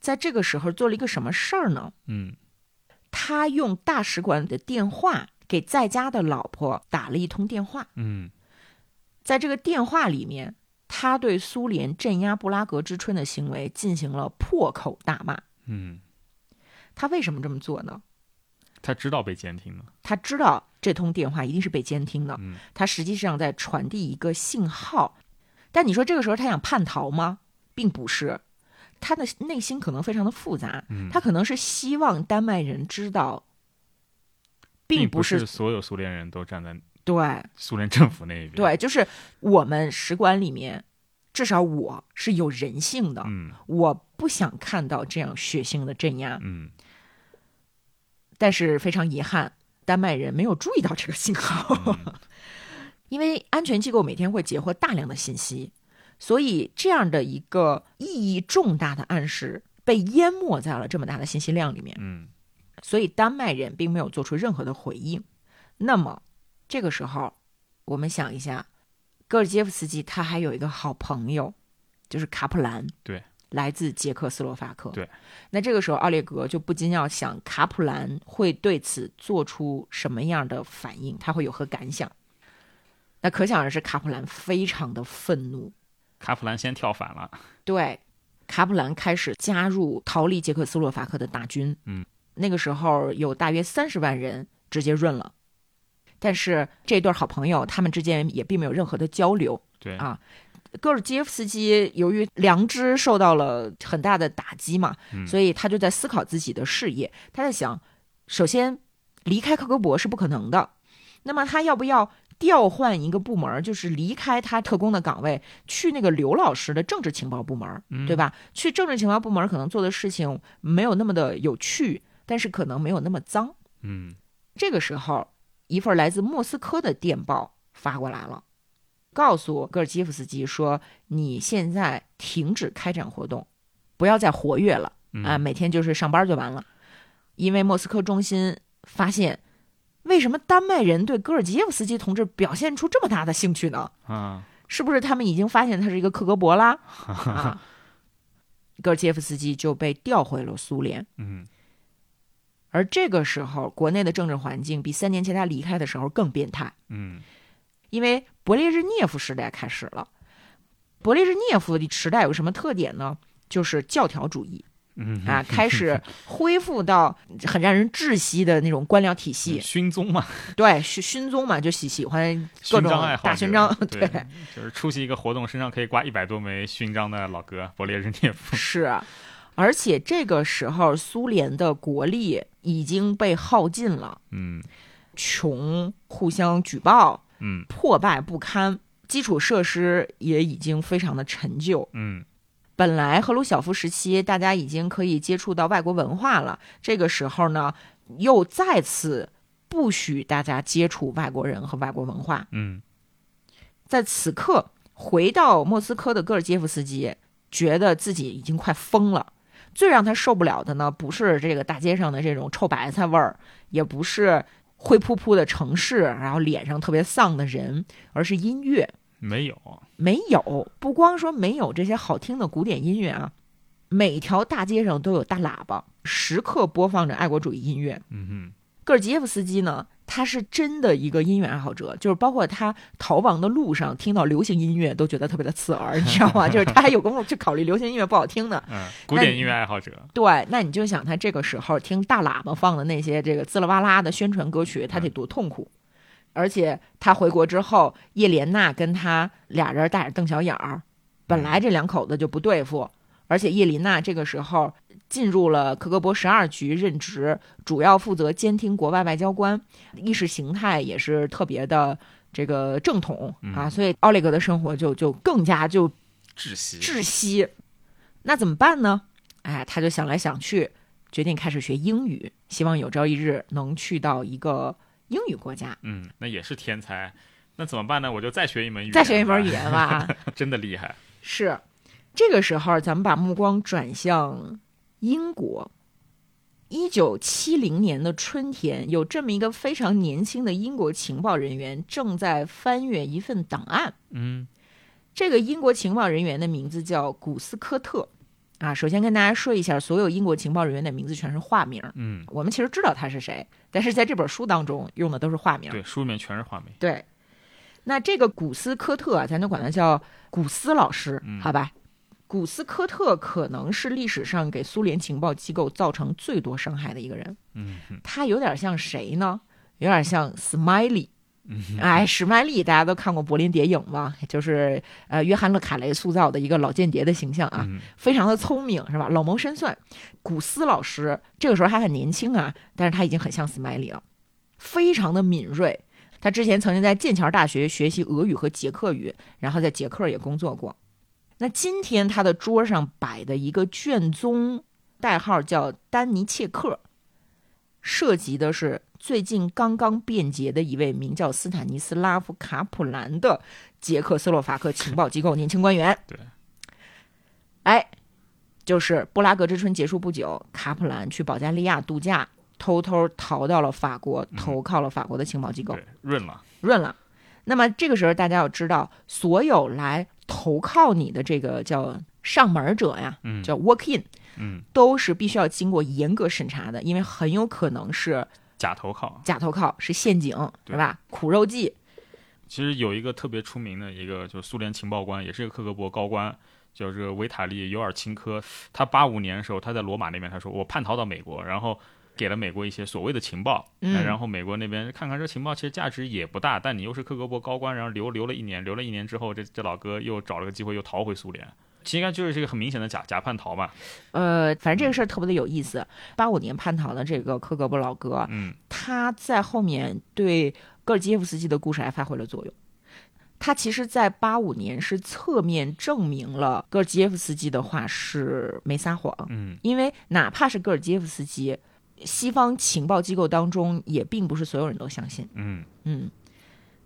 在这个时候做了一个什么事儿呢？嗯他用大使馆的电话给在家的老婆打了一通电话。嗯在这个电话里面，他对苏联镇压布拉格之春的行为进行了破口大骂。嗯，他为什么这么做呢？他知道被监听了，他知道这通电话一定是被监听的，嗯他实际上在传递一个信号。但你说这个时候他想叛逃吗？并不是，他的内心可能非常的复杂，嗯，他可能是希望丹麦人知道，并不是所有苏联人都站在对苏联政府那一边。，对，就是我们使馆里面，至少我是有人性的，嗯我不想看到这样血腥的镇压。嗯但是非常遗憾，丹麦人没有注意到这个信号，嗯 因为安全机构每天会截获大量的信息，所以这样的一个意义重大的暗示被淹没在了这么大的信息量里面，嗯所以丹麦人并没有做出任何的回应。那么这个时候，我们想一下，戈尔杰夫斯基他还有一个好朋友，就是卡普兰，对，来自捷克斯洛伐克，对。那这个时候，奥列格就不禁要想，卡普兰会对此做出什么样的反应？他会有何感想？那可想而知，卡普兰非常的愤怒，卡普兰先跳反了。对，卡普兰开始加入逃离捷克斯洛伐克的大军。嗯，那个时候有大约三十万人直接润了，但是这对好朋友他们之间也并没有任何的交流。对啊戈尔基耶夫斯基由于良知受到了很大的打击嘛，嗯所以他就在思考自己的事业。他在想，首先离开克格勃是不可能的，那么他要不要调换一个部门，就是离开他特工的岗位，去那个刘老师的政治情报部门，嗯对吧？去政治情报部门可能做的事情没有那么的有趣，但是可能没有那么脏。嗯这个时候，一份来自莫斯科的电报发过来了，告诉戈尔基夫斯基说：“你现在停止开展活动，不要再活跃了嗯啊，每天就是上班就完了。”因为莫斯科中心发现，为什么丹麦人对戈尔基耶夫斯基同志表现出这么大的兴趣呢？啊是不是他们已经发现他是一个克格勃啦？啊，戈尔基夫斯基就被调回了苏联。嗯而这个时候，国内的政治环境比三年前他离开的时候更变态，嗯因为勃列日涅夫时代开始了。勃列日涅夫的时代有什么特点呢？就是教条主义嗯啊，开始 恢复到很让人窒息的那种官僚体系。勋宗嘛，对，勋勋宗嘛，就喜喜欢各种章爱好大勋章。对，就是出席一个活动，身上可以挂一百多枚勋章的老哥勃列日涅夫。是，啊而且这个时候苏联的国力已经被耗尽了，嗯穷，互相举报，嗯破败不堪，基础设施也已经非常的陈旧。嗯本来赫鲁晓夫时期，大家已经可以接触到外国文化了，这个时候呢，又再次不许大家接触外国人和外国文化。嗯在此刻，回到莫斯科的戈尔基夫斯基觉得自己已经快疯了。最让他受不了的呢，不是这个大街上的这种臭白菜味儿，也不是灰扑扑的城市，然后脸上特别丧的人，而是音乐。没有。没有，不光说没有这些好听的古典音乐啊，每条大街上都有大喇叭，时刻播放着爱国主义音乐。嗯戈尔基耶夫斯基呢，他是真的一个音乐爱好者，就是包括他逃亡的路上听到流行音乐都觉得特别的刺耳，你知道吗？就是他还有功夫去考虑流行音乐不好听呢。嗯，古典音乐爱好者。对，那你就想他这个时候听大喇叭放的那些这个滋啦哇啦的宣传歌曲，他得多痛苦。而且他回国之后，叶莲娜跟他俩人带着瞪小眼儿，本来这两口子就不对付，而且叶琳娜这个时候进入了克格勃十二局任职，主要负责监听国外外交官，意识形态也是特别的这个正统啊，所以奥列格的生活就就更加就窒息。窒息。那怎么办呢？哎，他就想来想去，决定开始学英语，希望有朝一日能去到一个英语国家，嗯，那也是天才。那怎么办呢？我就再学一门语言，再学一门语，言吧。真的厉害。是，这个时候咱们把目光转向英国。一九七零年的春天，有这么一个非常年轻的英国情报人员正在翻阅一份档案。嗯这个英国情报人员的名字叫古斯科特。啊，首先跟大家说一下，所有英国情报人员的名字全是化名。嗯，我们其实知道他是谁，但是在这本书当中用的都是化名。对，书里面全是化名。对那这个古斯科特啊，咱就管他叫古斯老师，嗯好吧？古斯科特可能是历史上给苏联情报机构造成最多伤害的一个人。嗯他有点像谁呢？有点像 Smiley。嗯哎，史麦利大家都看过《柏林谍影》嘛，就是呃约翰·勒卡雷塑造的一个老间谍的形象啊，嗯非常的聪明是吧？老谋深算。古斯老师这个时候还很年轻啊，但是他已经很像斯麦利了，非常的敏锐。他之前曾经在剑桥大学学习俄语和捷克语，然后在捷克也工作过。那今天他的桌上摆的一个卷宗，代号叫丹尼切克，涉及的是最近刚刚变节的一位名叫斯坦尼斯拉夫·卡普兰的捷克斯洛伐克情报机构年轻官员。对，哎，就是布拉格之春结束不久，卡普兰去保加利亚度假，偷偷逃到了法国，投靠了法国的情报机构。对，润了。润了。那么这个时候，大家要知道，所有来投靠你的这个叫上门者呀，嗯叫 walk in，嗯，都是必须要经过严格审查的，因为很有可能是假投靠。假投靠，是陷阱，对是吧？苦肉计。其实有一个特别出名的一个，就是苏联情报官，也是一个克格勃高官，叫这个维塔利·尤尔钦科。他八五年的时候，他在罗马那边，他说我叛逃到美国，然后给了美国一些所谓的情报。嗯然后美国那边看看这情报其实价值也不大，但你又是克格勃高官，然后留留了一年，留了一年之后，这这老哥又找了个机会又逃回苏联。其实应该就是这个很明显的假假叛逃嘛。呃，反正这个事儿特别的有意思。八五年叛逃的这个克格勃老哥，嗯他在后面对戈尔基耶夫斯基的故事还发挥了作用。他其实，在八五年是侧面证明了戈尔基耶夫斯基的话是没撒谎，嗯因为哪怕是戈尔基耶夫斯基，西方情报机构当中也并不是所有人都相信。嗯嗯，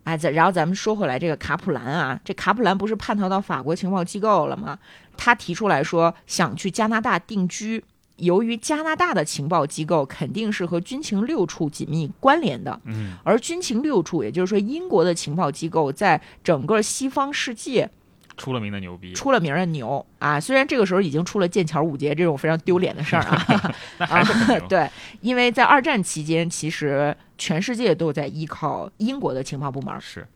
哎，咱然后咱们说回来，这个卡普兰啊，这卡普兰不是叛逃到法国情报机构了吗？他提出来说想去加拿大定居，由于加拿大的情报机构肯定是和军情六处紧密关联的，嗯而军情六处，也就是说英国的情报机构，在整个西方世界出了名的牛逼。出了名的牛啊。虽然这个时候已经出了剑桥五杰这种非常丢脸的事儿啊。对，因为在二战期间，其实全世界都在依靠英国的情报部门。是，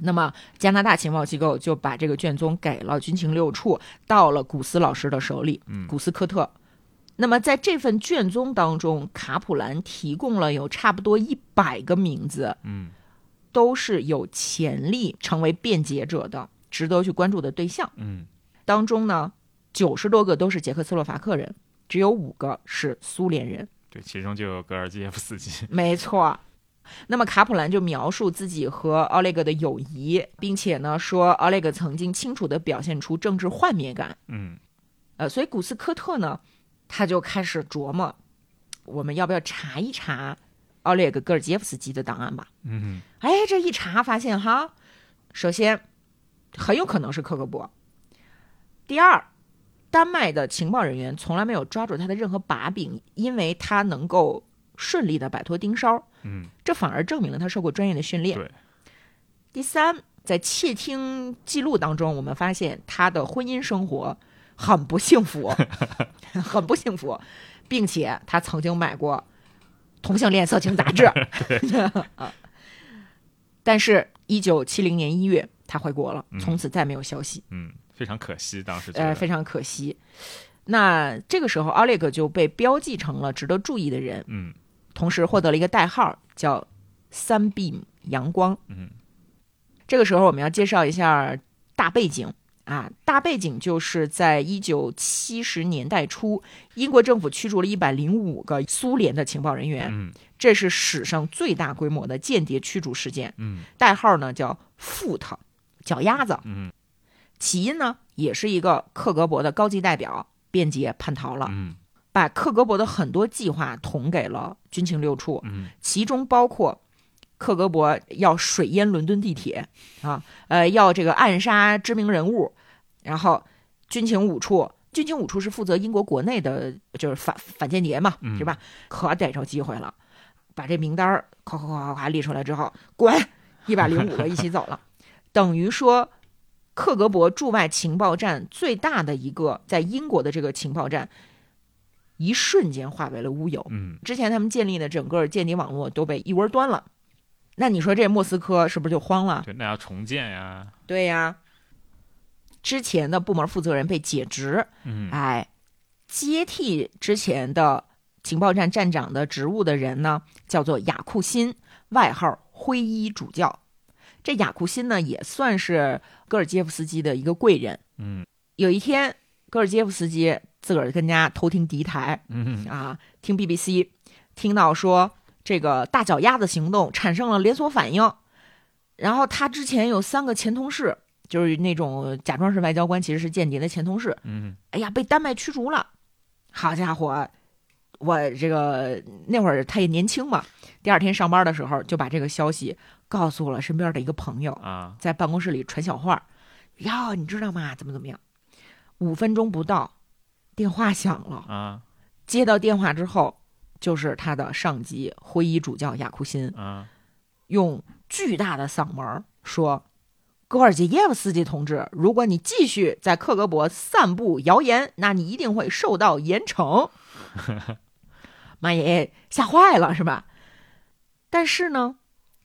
那么加拿大情报机构就把这个卷宗给了军情六处，到了古斯老师的手里，嗯古斯科特。那么在这份卷宗当中，卡普兰提供了有差不多一百个名字，嗯都是有潜力成为辩解者的，值得去关注的对象。嗯当中呢，九十多个都是捷克斯洛伐克人，只有五个是苏联人。对，其中就有格尔基耶夫斯基。没错。那么卡普兰就描述自己和奥列格的友谊，并且呢说奥列格曾经清楚地表现出政治幻灭感。嗯呃，所以古斯科特呢，他就开始琢磨，我们要不要查一查奥列格戈尔基耶夫斯基的档案吧？嗯哎，这一查发现哈，首先很有可能是克格勃，第二，丹麦的情报人员从来没有抓住他的任何把柄，因为他能够顺利的摆脱盯梢，嗯这反而证明了他受过专业的训练。对。第三，在窃听记录当中，我们发现他的婚姻生活很不幸福，很不幸福，并且他曾经买过同性恋色情杂志。啊，但是，一九七零年一月，他回国了，嗯从此再没有消息。嗯，非常可惜，当时觉呃，得。非常可惜。那这个时候，奥列格就被标记成了值得注意的人，嗯同时获得了一个代号，叫“三 beam 阳光”。嗯这个时候，我们要介绍一下大背景啊，大背景就是在一九七十年代初，英国政府驱逐了一百零五个苏联的情报人员，嗯这是史上最大规模的间谍驱逐事件，嗯代号呢叫 “foot”，脚丫子。嗯。起因呢，也是一个克格勃的高级代表便捷叛逃了，嗯。把克格勃的很多计划捅给了军情六处，嗯。其中包括克格勃要水淹伦敦地铁啊，呃，要这个暗杀知名人物，然后军情五处，军情五处是负责英国国内的，就是反反间谍嘛，嗯。是吧？可逮着机会了，把这名单儿夸夸夸夸夸列出来之后，滚，一百零五个一起走了，等于说。克格勃驻外情报站最大的一个在英国的这个情报站，一瞬间化为了乌有。嗯之前他们建立的整个间谍网络都被一窝端了。那你说这莫斯科是不是就慌了？对，那要重建呀。对呀。之前的部门负责人被解职，嗯哎，接替之前的情报站站长的职务的人呢，叫做雅库辛，外号灰衣主教。这雅库辛呢，也算是戈尔基耶夫斯基的一个贵人。嗯有一天，戈尔基耶夫斯基自个儿跟家偷听敌台嗯啊，听 BBC，听到说这个大脚丫子行动产生了连锁反应，然后他之前有三个前同事，就是那种假装是外交官，其实是间谍的前同事，嗯哎呀，被丹麦驱逐了。好家伙，我这个那会儿他也年轻嘛，第二天上班的时候就把这个消息告诉了身边的一个朋友，啊在办公室里传小话，哟，你知道吗？怎么怎么样？五分钟不到，电话响了。啊接到电话之后，就是他的上级灰衣主教雅库辛啊用巨大的嗓门说：“戈尔杰耶夫斯基同志，如果你继续在克格勃散布谣言，那你一定会受到严惩。” 妈耶，吓坏了是吧？但是呢，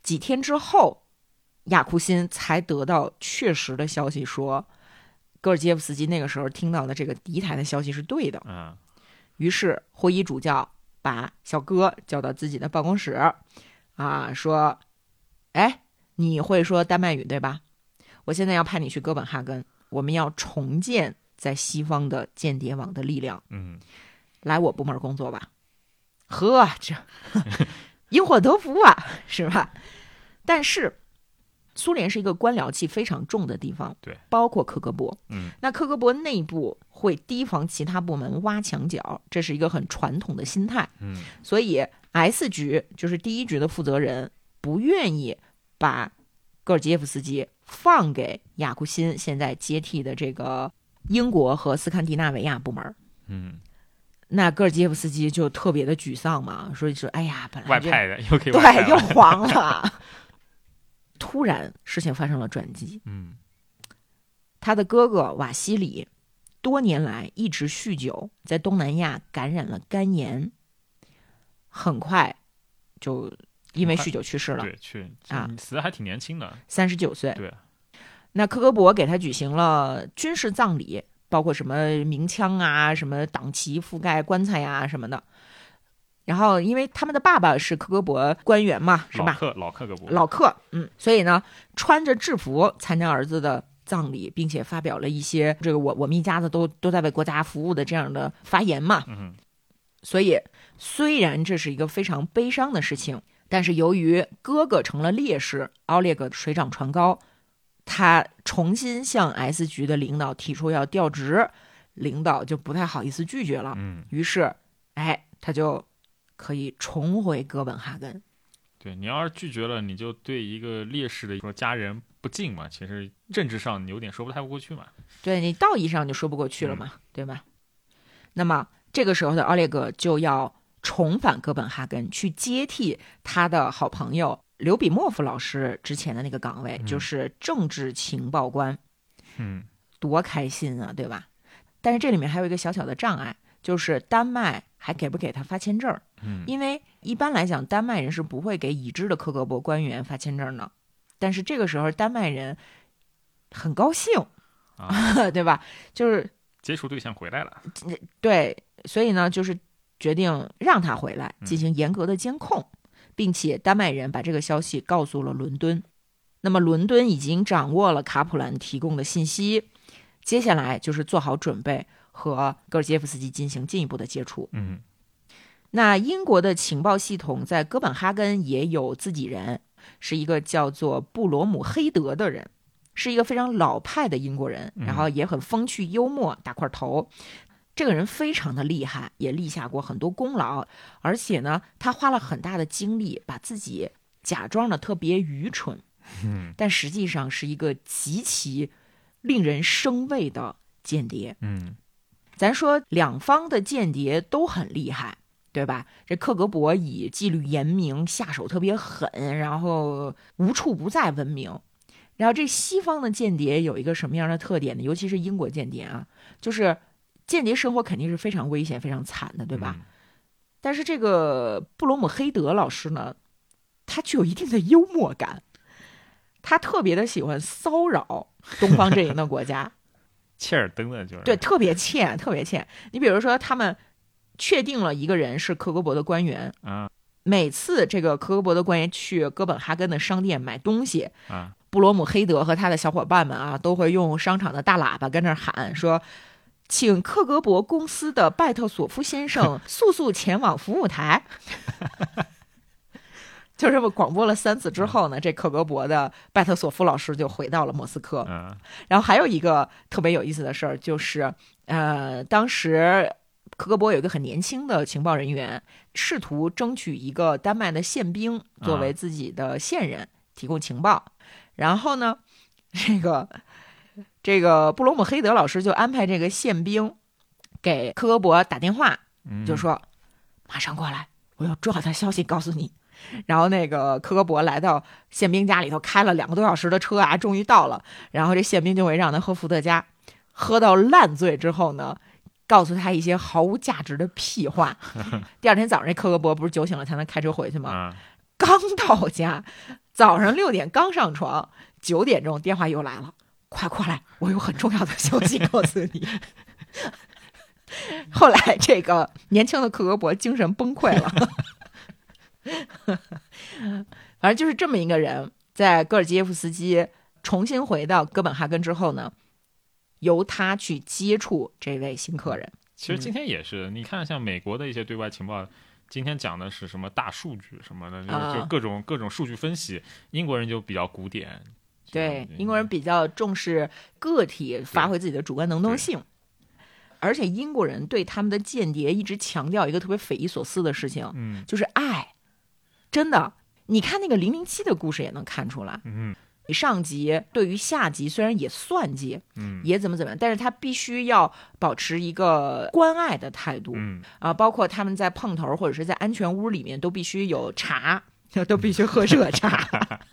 几天之后，雅库辛才得到确实的消息说，戈尔杰夫斯基那个时候听到的这个敌台的消息是对的。啊于是霍伊主教把小哥叫到自己的办公室，啊，说：“哎，你会说丹麦语对吧？我现在要派你去哥本哈根，我们要重建在西方的间谍网的力量，嗯来我部门工作吧。”呵，这 因祸得福啊，是吧？但是苏联是一个官僚气非常重的地方，对，包括克格勃。嗯那克格勃内部会提防其他部门挖墙脚，这是一个很传统的心态。嗯所以 S 局就是第一局的负责人，不愿意把戈尔基耶夫斯基放给雅库辛现在接替的这个英国和斯堪的纳维亚部门。嗯，那戈尔基耶夫斯基就特别的沮丧嘛，说是哎呀，本来这外派的又可以外派对又黄了。突然，事情发生了转机。嗯他的哥哥瓦西里多年来一直酗酒，在东南亚感染了肝炎，很快就因为酗酒去世了，对，去啊死的还挺年轻的，三十九岁。对，那科格勃给他举行了军事葬礼，包括什么鸣枪啊、什么党旗覆盖棺材呀、什么的。然后，因为他们的爸爸是克格勃官员嘛，是吧？老克老克格勃，老克，嗯，所以呢，穿着制服参加儿子的葬礼，并且发表了一些这个我我们一家子都都在为国家服务的这样的发言嘛。嗯所以，虽然这是一个非常悲伤的事情，但是由于哥哥成了烈士，奥列格水涨船高，他重新向 S 局的领导提出要调职，领导就不太好意思拒绝了。嗯，于是，哎，他就可以重回哥本哈根。对你要是拒绝了，你就对一个烈士的说家人不敬嘛，其实政治上你有点说不太过去嘛。对你道义上就说不过去了嘛，对吧？那么这个时候的奥列格就要重返哥本哈根，去接替他的好朋友刘比莫夫老师之前的那个岗位，嗯就是政治情报官。嗯多开心啊，对吧？但是这里面还有一个小小的障碍，就是丹麦还给不给他发签证？嗯因为一般来讲，丹麦人是不会给已知的克格勃官员发签证的。但是这个时候，丹麦人很高兴，啊，对吧？就是接触对象回来了。对，所以呢，就是决定让他回来嗯进行严格的监控，并且丹麦人把这个消息告诉了伦敦。那么伦敦已经掌握了卡普兰提供的信息，接下来就是做好准备和戈尔基耶夫斯基进行进一步的接触。嗯那英国的情报系统在哥本哈根也有自己人，是一个叫做布罗姆黑德的人，是一个非常老派的英国人，嗯然后也很风趣幽默，大块头。这个人非常的厉害，也立下过很多功劳，而且呢，他花了很大的精力把自己假装的特别愚蠢，嗯但实际上是一个极其令人生畏的间谍。嗯咱说两方的间谍都很厉害，对吧？这克格勃以纪律严明、下手特别狠，然后无处不在闻名。然后这西方的间谍有一个什么样的特点呢？尤其是英国间谍啊，就是间谍生活肯定是非常危险、非常惨的，对吧？？但是这个布罗姆黑德老师呢，他具有一定的幽默感，他特别的喜欢骚扰东方阵营的国家。切尔登的，就是对，特别欠，特别欠。你比如说，他们确定了一个人是克格勃的官员，啊每次这个克格勃的官员去哥本哈根的商店买东西，啊，布罗姆黑德和他的小伙伴们啊，都会用商场的大喇叭跟那儿喊说：“请克格勃公司的拜特索夫先生 速速前往服务台。”就这么广播了三次之后呢，这克格勃的拜特索夫老师就回到了莫斯科。嗯然后还有一个特别有意思的事儿，就是呃，当时克格勃有一个很年轻的情报人员，试图争取一个丹麦的宪兵作为自己的线人，提供情报。然后呢，这个这个布罗姆黑德老师就安排这个宪兵给科格勃打电话，嗯，就说：“马上过来，我有重要的消息告诉你。”然后那个科格勃来到宪兵家里头，开了两个多小时的车啊，终于到了。然后这宪兵就会让他喝伏特加，喝到烂醉之后呢，告诉他一些毫无价值的屁话。第二天早上，这科格勃不是酒醒了才能开车回去吗？啊，刚到家，早上六点刚上床，九点钟电话又来了，快过来，我有很重要的消息告诉你。后来，这个年轻的克格勃精神崩溃了。反正就是这么一个人，在戈尔基耶夫斯基重新回到哥本哈根之后呢，由他去接触这位新客人。其实今天也是，你看像美国的一些对外情报。今天讲的是什么大数据什么的，就啊就各种各种数据分析。英国人就比较古典，对，嗯英国人比较重视个体发挥自己的主观能动性，而且英国人对他们的间谍一直强调一个特别匪夷所思的事情，嗯。就是爱。真的，你看那个零零七的故事也能看出来，嗯。上级对于下级虽然也算计，嗯。也怎么怎么样，但是他必须要保持一个关爱的态度。嗯。啊，包括他们在碰头或者是在安全屋里面都必须有茶。都必须喝热茶，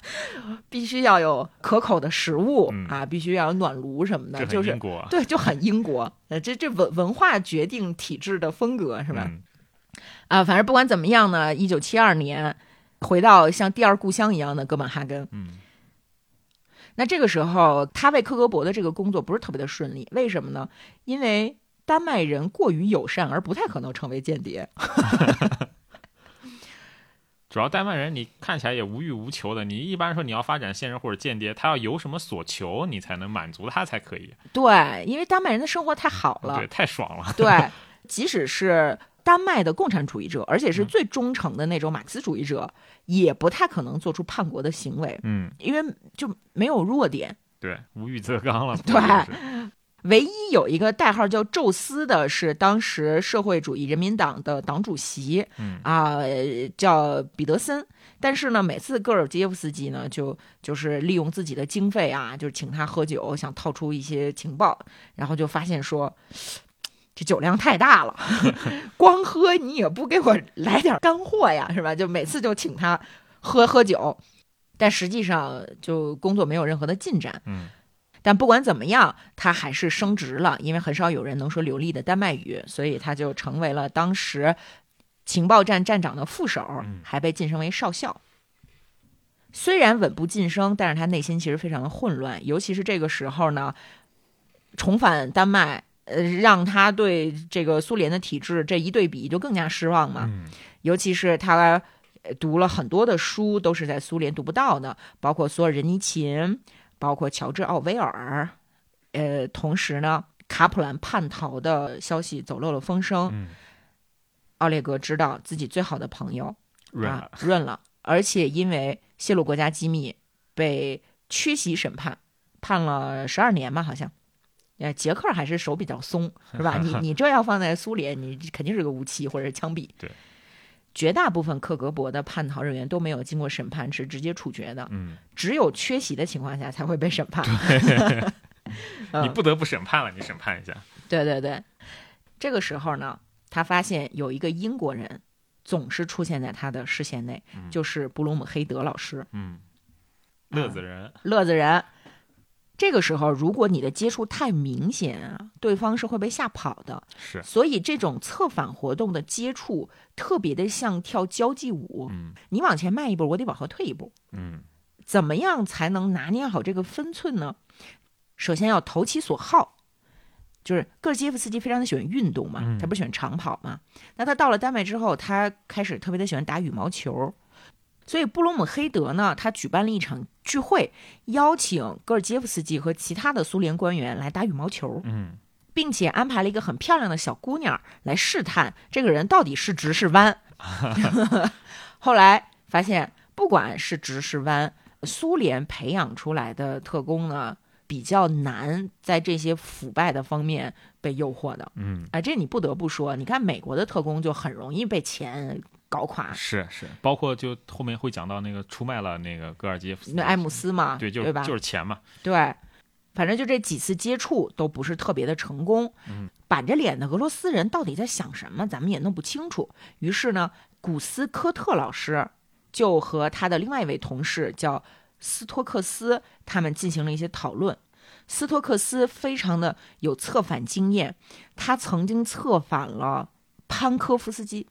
必须要有可口的食物、嗯啊，必须要有暖炉什么的，这就是英国对，就很英国。呃，这这文文化决定体制的风格是吧？嗯啊，反正不管怎么样呢，一九七二年回到像第二故乡一样的哥本哈根。嗯那这个时候，他为克格勃的这个工作不是特别的顺利，为什么呢？因为丹麦人过于友善，而不太可能成为间谍。主要丹麦人你看起来也无欲无求的，你一般说你要发展线人或者间谍，他要有什么所求，你才能满足他才可以。对，因为丹麦人的生活太好了对，，太爽了。对，即使是丹麦的共产主义者，而且是嗯最忠诚的那种马克思主义者，也不太可能做出叛国的行为，嗯，因为就没有弱点。对，无欲则刚了。对就是唯一有一个代号叫宙斯的是当时社会主义人民党的党主席嗯啊、呃叫彼得森。但是呢，每次戈尔基耶夫斯基呢，就就是利用自己的经费啊，就是请他喝酒，想套出一些情报，然后就发现说，这酒量太大了，光喝你也不给我来点干货呀，是吧？就每次就请他喝喝酒，但实际上就工作没有任何的进展。嗯但不管怎么样，他还是升职了，因为很少有人能说流利的丹麦语，所以他就成为了当时情报站站长的副手嗯，还被晋升为少校。虽然稳步晋升，但是他内心其实非常的混乱，尤其是这个时候呢，重返丹麦，呃，让他对这个苏联的体制这一对比就更加失望嘛。嗯尤其是他呃读了很多的书，都是在苏联读不到的，包括索尔仁尼琴，包括乔治奥威尔。呃，同时呢，卡普兰叛逃的消息走漏了风声，嗯，奥列格知道自己最好的朋友啊润了。润了，而且因为泄露国家机密被缺席审判，判了十二年吧，好像。呃，捷克还是手比较松，是吧？你 你这要放在苏联，你肯定是个无期或者是枪毙。对，绝绝大部分克格勃的叛逃人员都没有经过审判，是直接处决的。嗯，只有缺席的情况下才会被审判。嗯你不得不审判了，你审判一下。对对对，这个时候呢，他发现有一个英国人总是出现在他的视线内，嗯就是布鲁姆黑德老师，嗯，乐子人。乐子人。这个时候，如果你的接触太明显啊，对方是会被吓跑的。是。所以，这种策反活动的接触特别的像跳交际舞，嗯你往前迈一步，我得往后退一步。嗯怎么样才能拿捏好这个分寸呢？首先要投其所好，就是戈尔基耶夫斯基非常的喜欢运动嘛，嗯他不是喜欢长跑嘛？那他到了丹麦之后，他开始特别的喜欢打羽毛球，所以布鲁姆黑德呢，他举办了一场聚会，邀请戈尔杰夫斯基和其他的苏联官员来打羽毛球，嗯并且安排了一个很漂亮的小姑娘来试探这个人到底是直是弯。后来发现，不管是直是弯，苏联培养出来的特工呢，比较难在这些腐败的方面被诱惑的。嗯，哎，这你不得不说，你看美国的特工就很容易被钱搞垮，是是，包括就后面会讲到那个出卖了那个戈尔基耶夫斯，那艾姆斯嘛，对，就是吧？就是钱嘛，对，反正就这几次接触都不是特别的成功。嗯，板着脸的俄罗斯人到底在想什么，咱们也弄不清楚。于是呢，古斯科特老师就和他的另外一位同事叫斯托克斯，他们进行了一些讨论。斯托克斯非常的有策反经验，他曾经策反了潘科夫斯基。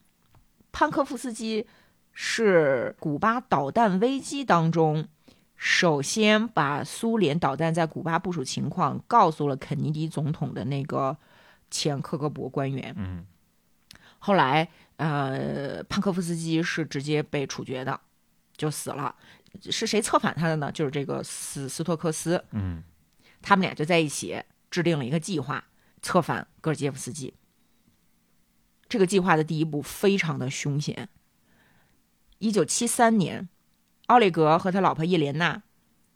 潘科夫斯基是古巴导弹危机当中首先把苏联导弹在古巴部署情况告诉了肯尼迪总统的那个前克格勃官员。嗯后来，呃，潘科夫斯基是直接被处决的，就死了。是谁策反他的呢？就是这个斯斯托克斯。嗯他们俩就在一起制定了一个计划，策反戈尔基夫斯基。这个计划的第一步非常的凶险。一九七三年，奥列格和他老婆叶莲娜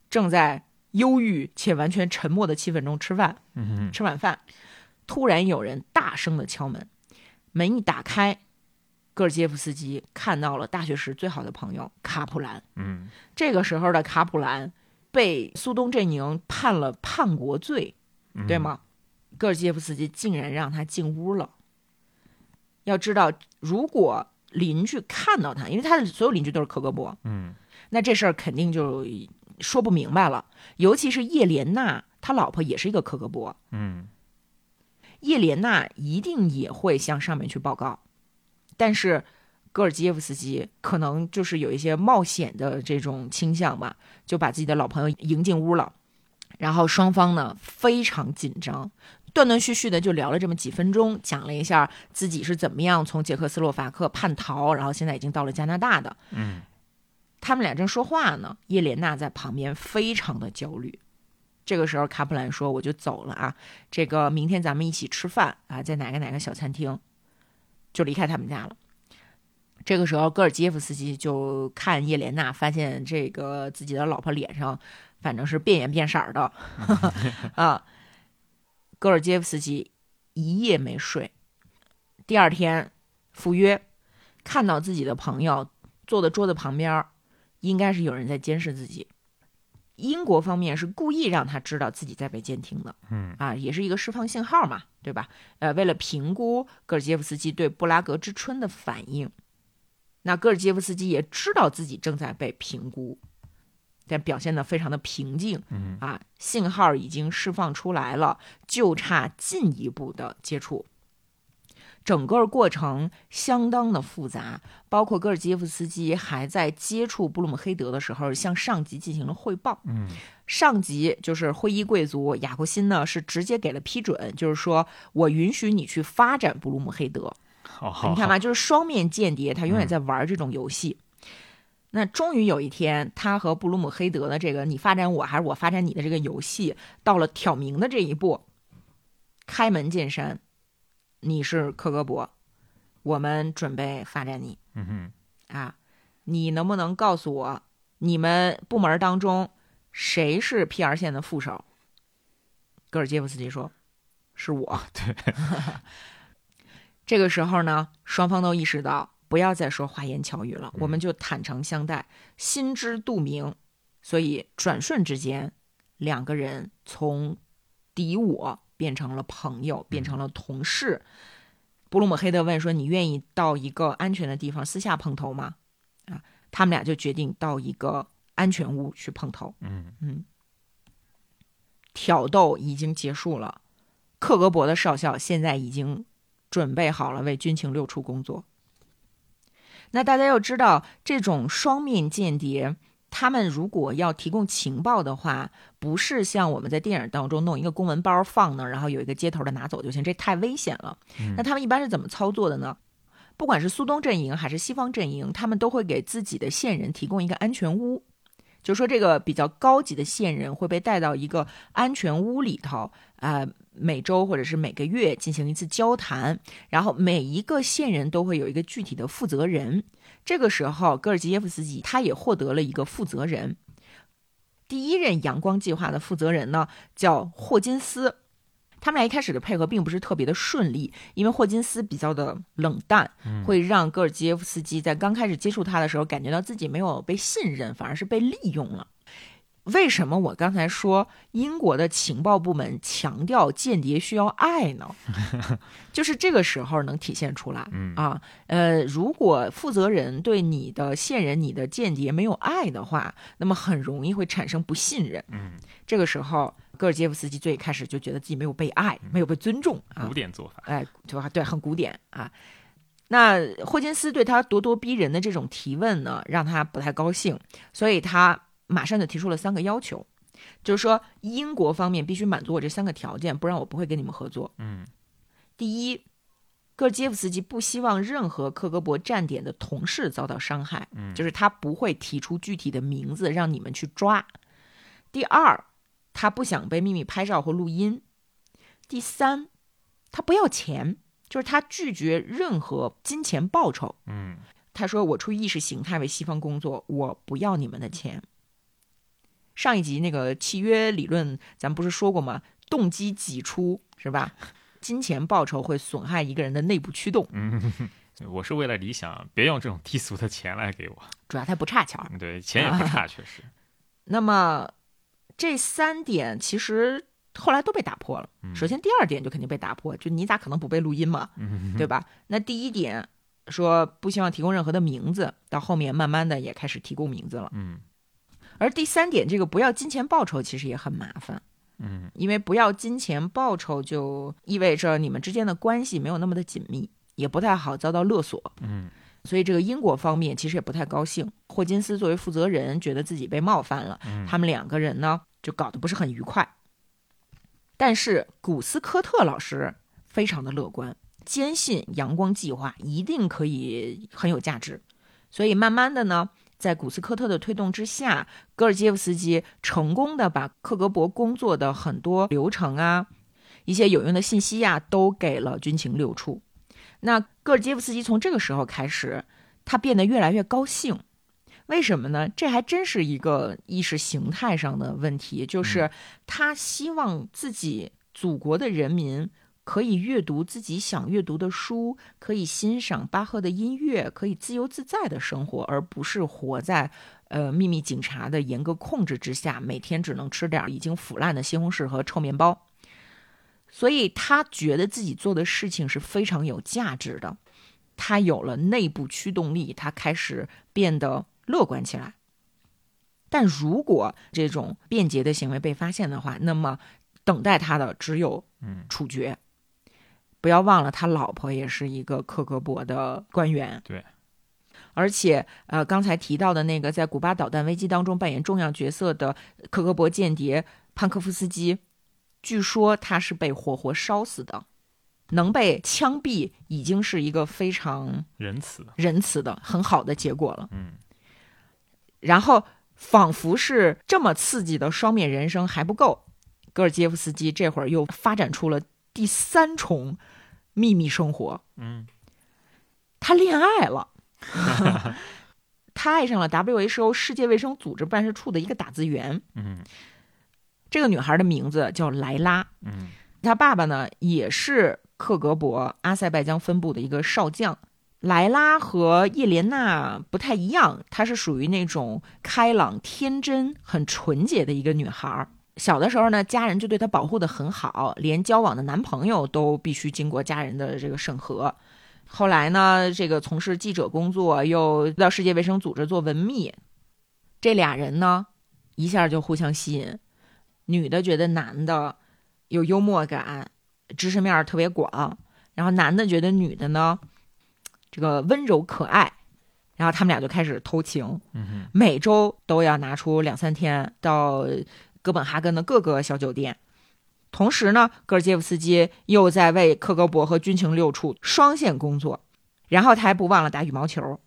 正在忧郁且完全沉默的气氛中吃饭，嗯吃晚饭，突然有人大声的敲门，门一打开，戈尔基耶夫斯基看到了大学时最好的朋友卡普兰。嗯这个时候的卡普兰被苏东阵营判了叛国罪，嗯，对吗？戈尔基耶夫斯基竟然让他进屋了。要知道，如果邻居看到他，因为他的所有邻居都是克格勃，嗯那这事儿肯定就说不明白了。尤其是叶莲娜，他老婆也是一个克格勃，嗯叶莲娜一定也会向上面去报告。但是，戈尔基耶夫斯基可能就是有一些冒险的这种倾向吧，就把自己的老朋友迎进屋了。然后双方呢非常紧张，断断续续的就聊了这么几分钟，讲了一下自己是怎么样从捷克斯洛伐克叛逃，然后现在已经到了加拿大的。嗯他们俩正说话呢，叶莲娜在旁边非常的焦虑。这个时候，卡普兰说：“我就走了啊，这个明天咱们一起吃饭啊，在哪个哪个小餐厅。”就离开他们家了。这个时候，戈尔基耶夫斯基就看叶莲娜，发现这个自己的老婆脸上反正是变颜变色的 啊。戈尔杰夫斯基一夜没睡，第二天赴约，看到自己的朋友坐在桌子旁边，应该是有人在监视自己。英国方面是故意让他知道自己在被监听的，嗯啊，也是一个释放信号嘛，对吧？呃，为了评估戈尔杰夫斯基对布拉格之春的反应，那戈尔杰夫斯基也知道自己正在被评估，但表现得非常的平静嗯啊，信号已经释放出来了，就差进一步的接触。整个过程相当的复杂，包括戈尔基耶夫斯基还在接触布鲁姆黑德的时候，向上级进行了汇报。嗯上级就是会议贵族雅库辛呢，是直接给了批准，就是说我允许你去发展布鲁姆黑德。好好，你看吧，就是双面间谍，他永远在玩这种游戏。那终于有一天，他和布鲁姆黑德的这个你发展我还是我发展你的这个游戏，到了挑明的这一步，开门见山，你是克格勃，我们准备发展你嗯哼啊，你能不能告诉我，你们部门当中谁是 PR 线的副手？戈尔基耶夫斯基说：“是我。”对，这个时候呢，双方都意识到不要再说花言巧语了，我们就坦诚相待，心知肚明。所以转瞬之间，两个人从敌我变成了朋友，变成了同事。布鲁姆黑德问说：“你愿意到一个安全的地方私下碰头吗？”啊，他们俩就决定到一个安全屋去碰头。嗯嗯，挑逗已经结束了，克格勃的少校现在已经准备好了为军情六处工作。那大家要知道，这种双面间谍他们如果要提供情报的话，不是像我们在电影当中弄一个公文包放那儿，然后有一个接头的拿走就行，这太危险了。那他们一般是怎么操作的呢？不管是苏东阵营还是西方阵营，他们都会给自己的线人提供一个安全屋，就说这个比较高级的线人会被带到一个安全屋里头，呃，每周或者是每个月进行一次交谈，然后每一个线人都会有一个具体的负责人。这个时候，戈尔基耶夫斯基他也获得了一个负责人。第一任阳光计划的负责人呢，叫霍金斯。他们俩一开始的配合并不是特别的顺利，因为霍金斯比较的冷淡，会让戈尔基耶夫斯基在刚开始接触他的时候，感觉到自己没有被信任，反而是被利用了。为什么我刚才说英国的情报部门强调间谍需要爱呢？就是这个时候能体现出来啊。呃，如果负责人对你的线人、你的间谍没有爱的话，那么很容易会产生不信任。嗯，这个时候。戈尔杰夫斯基最开始就觉得自己没有被爱，没有被尊重啊，古典做法，哎，对吧？对，很古典啊。那霍金斯对他咄咄逼人的这种提问呢，让他不太高兴，所以他马上就提出了三个要求，就是说英国方面必须满足我这三个条件，不然我不会跟你们合作。嗯，第一，戈尔杰夫斯基不希望任何克格勃站点的同事遭到伤害，嗯，就是他不会提出具体的名字让你们去抓。第二。他不想被秘密拍照或录音。第三，他不要钱，就是他拒绝任何金钱报酬。嗯，他说：“我出于意识形态为西方工作，我不要你们的钱。”上一集那个契约理论，咱们不是说过吗？动机挤出是吧？金钱报酬会损害一个人的内部驱动。嗯，我是为了理想，别用这种低俗的钱来给我。主要他不差钱儿，对，钱也不差，确实。那么。这三点其实后来都被打破了。首先，第二点就肯定被打破，就你咋可能不被录音嘛，对吧？那第一点说不希望提供任何的名字，到后面慢慢的也开始提供名字了。嗯，而第三点，这个不要金钱报酬，其实也很麻烦。嗯，因为不要金钱报酬，就意味着你们之间的关系没有那么的紧密，也不太好遭到勒索。嗯，所以这个英国方面其实也不太高兴。霍金斯作为负责人，觉得自己被冒犯了。他们两个人呢？就搞得不是很愉快，但是古斯科特老师非常的乐观，坚信阳光计划一定可以很有价值，所以慢慢的呢，在古斯科特的推动之下，戈尔基夫斯基成功的把克格勃工作的很多流程啊，一些有用的信息呀，都给了军情六处。那戈尔基夫斯基从这个时候开始，他变得越来越高兴。为什么呢？这还真是一个意识形态上的问题，就是他希望自己祖国的人民可以阅读自己想阅读的书，可以欣赏巴赫的音乐，可以自由自在的生活，而不是活在呃秘密警察的严格控制之下，每天只能吃点已经腐烂的西红柿和臭面包。所以他觉得自己做的事情是非常有价值的，他有了内部驱动力，他开始变得。乐观起来，但如果这种便捷的行为被发现的话，那么等待他的只有处决。不要忘了，他老婆也是一个克格勃的官员。对，而且呃，刚才提到的那个在古巴导弹危机当中扮演重要角色的克格勃间谍潘科夫斯基，据说他是被活活烧死的。能被枪毙已经是一个非常仁慈、仁慈的很好的结果了。嗯。然后，仿佛是这么刺激的双面人生还不够，戈尔基耶夫斯基这会儿又发展出了第三重秘密生活。嗯，他恋爱了，他爱上了 WHO 世界卫生组织办事处的一个打字员。嗯，这个女孩的名字叫莱拉。嗯，她爸爸呢也是克格勃阿塞拜疆分部的一个少将。莱拉和叶莲娜不太一样，她是属于那种开朗、天真、很纯洁的一个女孩。小的时候呢，家人就对她保护的很好，连交往的男朋友都必须经过家人的这个审核。后来呢，这个从事记者工作，又到世界卫生组织做文秘，这俩人呢，一下就互相吸引。女的觉得男的有幽默感，知识面特别广，然后男的觉得女的呢。这个温柔可爱，然后他们俩就开始偷情，嗯每周都要拿出两三天到哥本哈根的各个小酒店。同时呢，戈尔杰夫斯基又在为克格勃和军情六处双线工作，然后他还不忘了打羽毛球，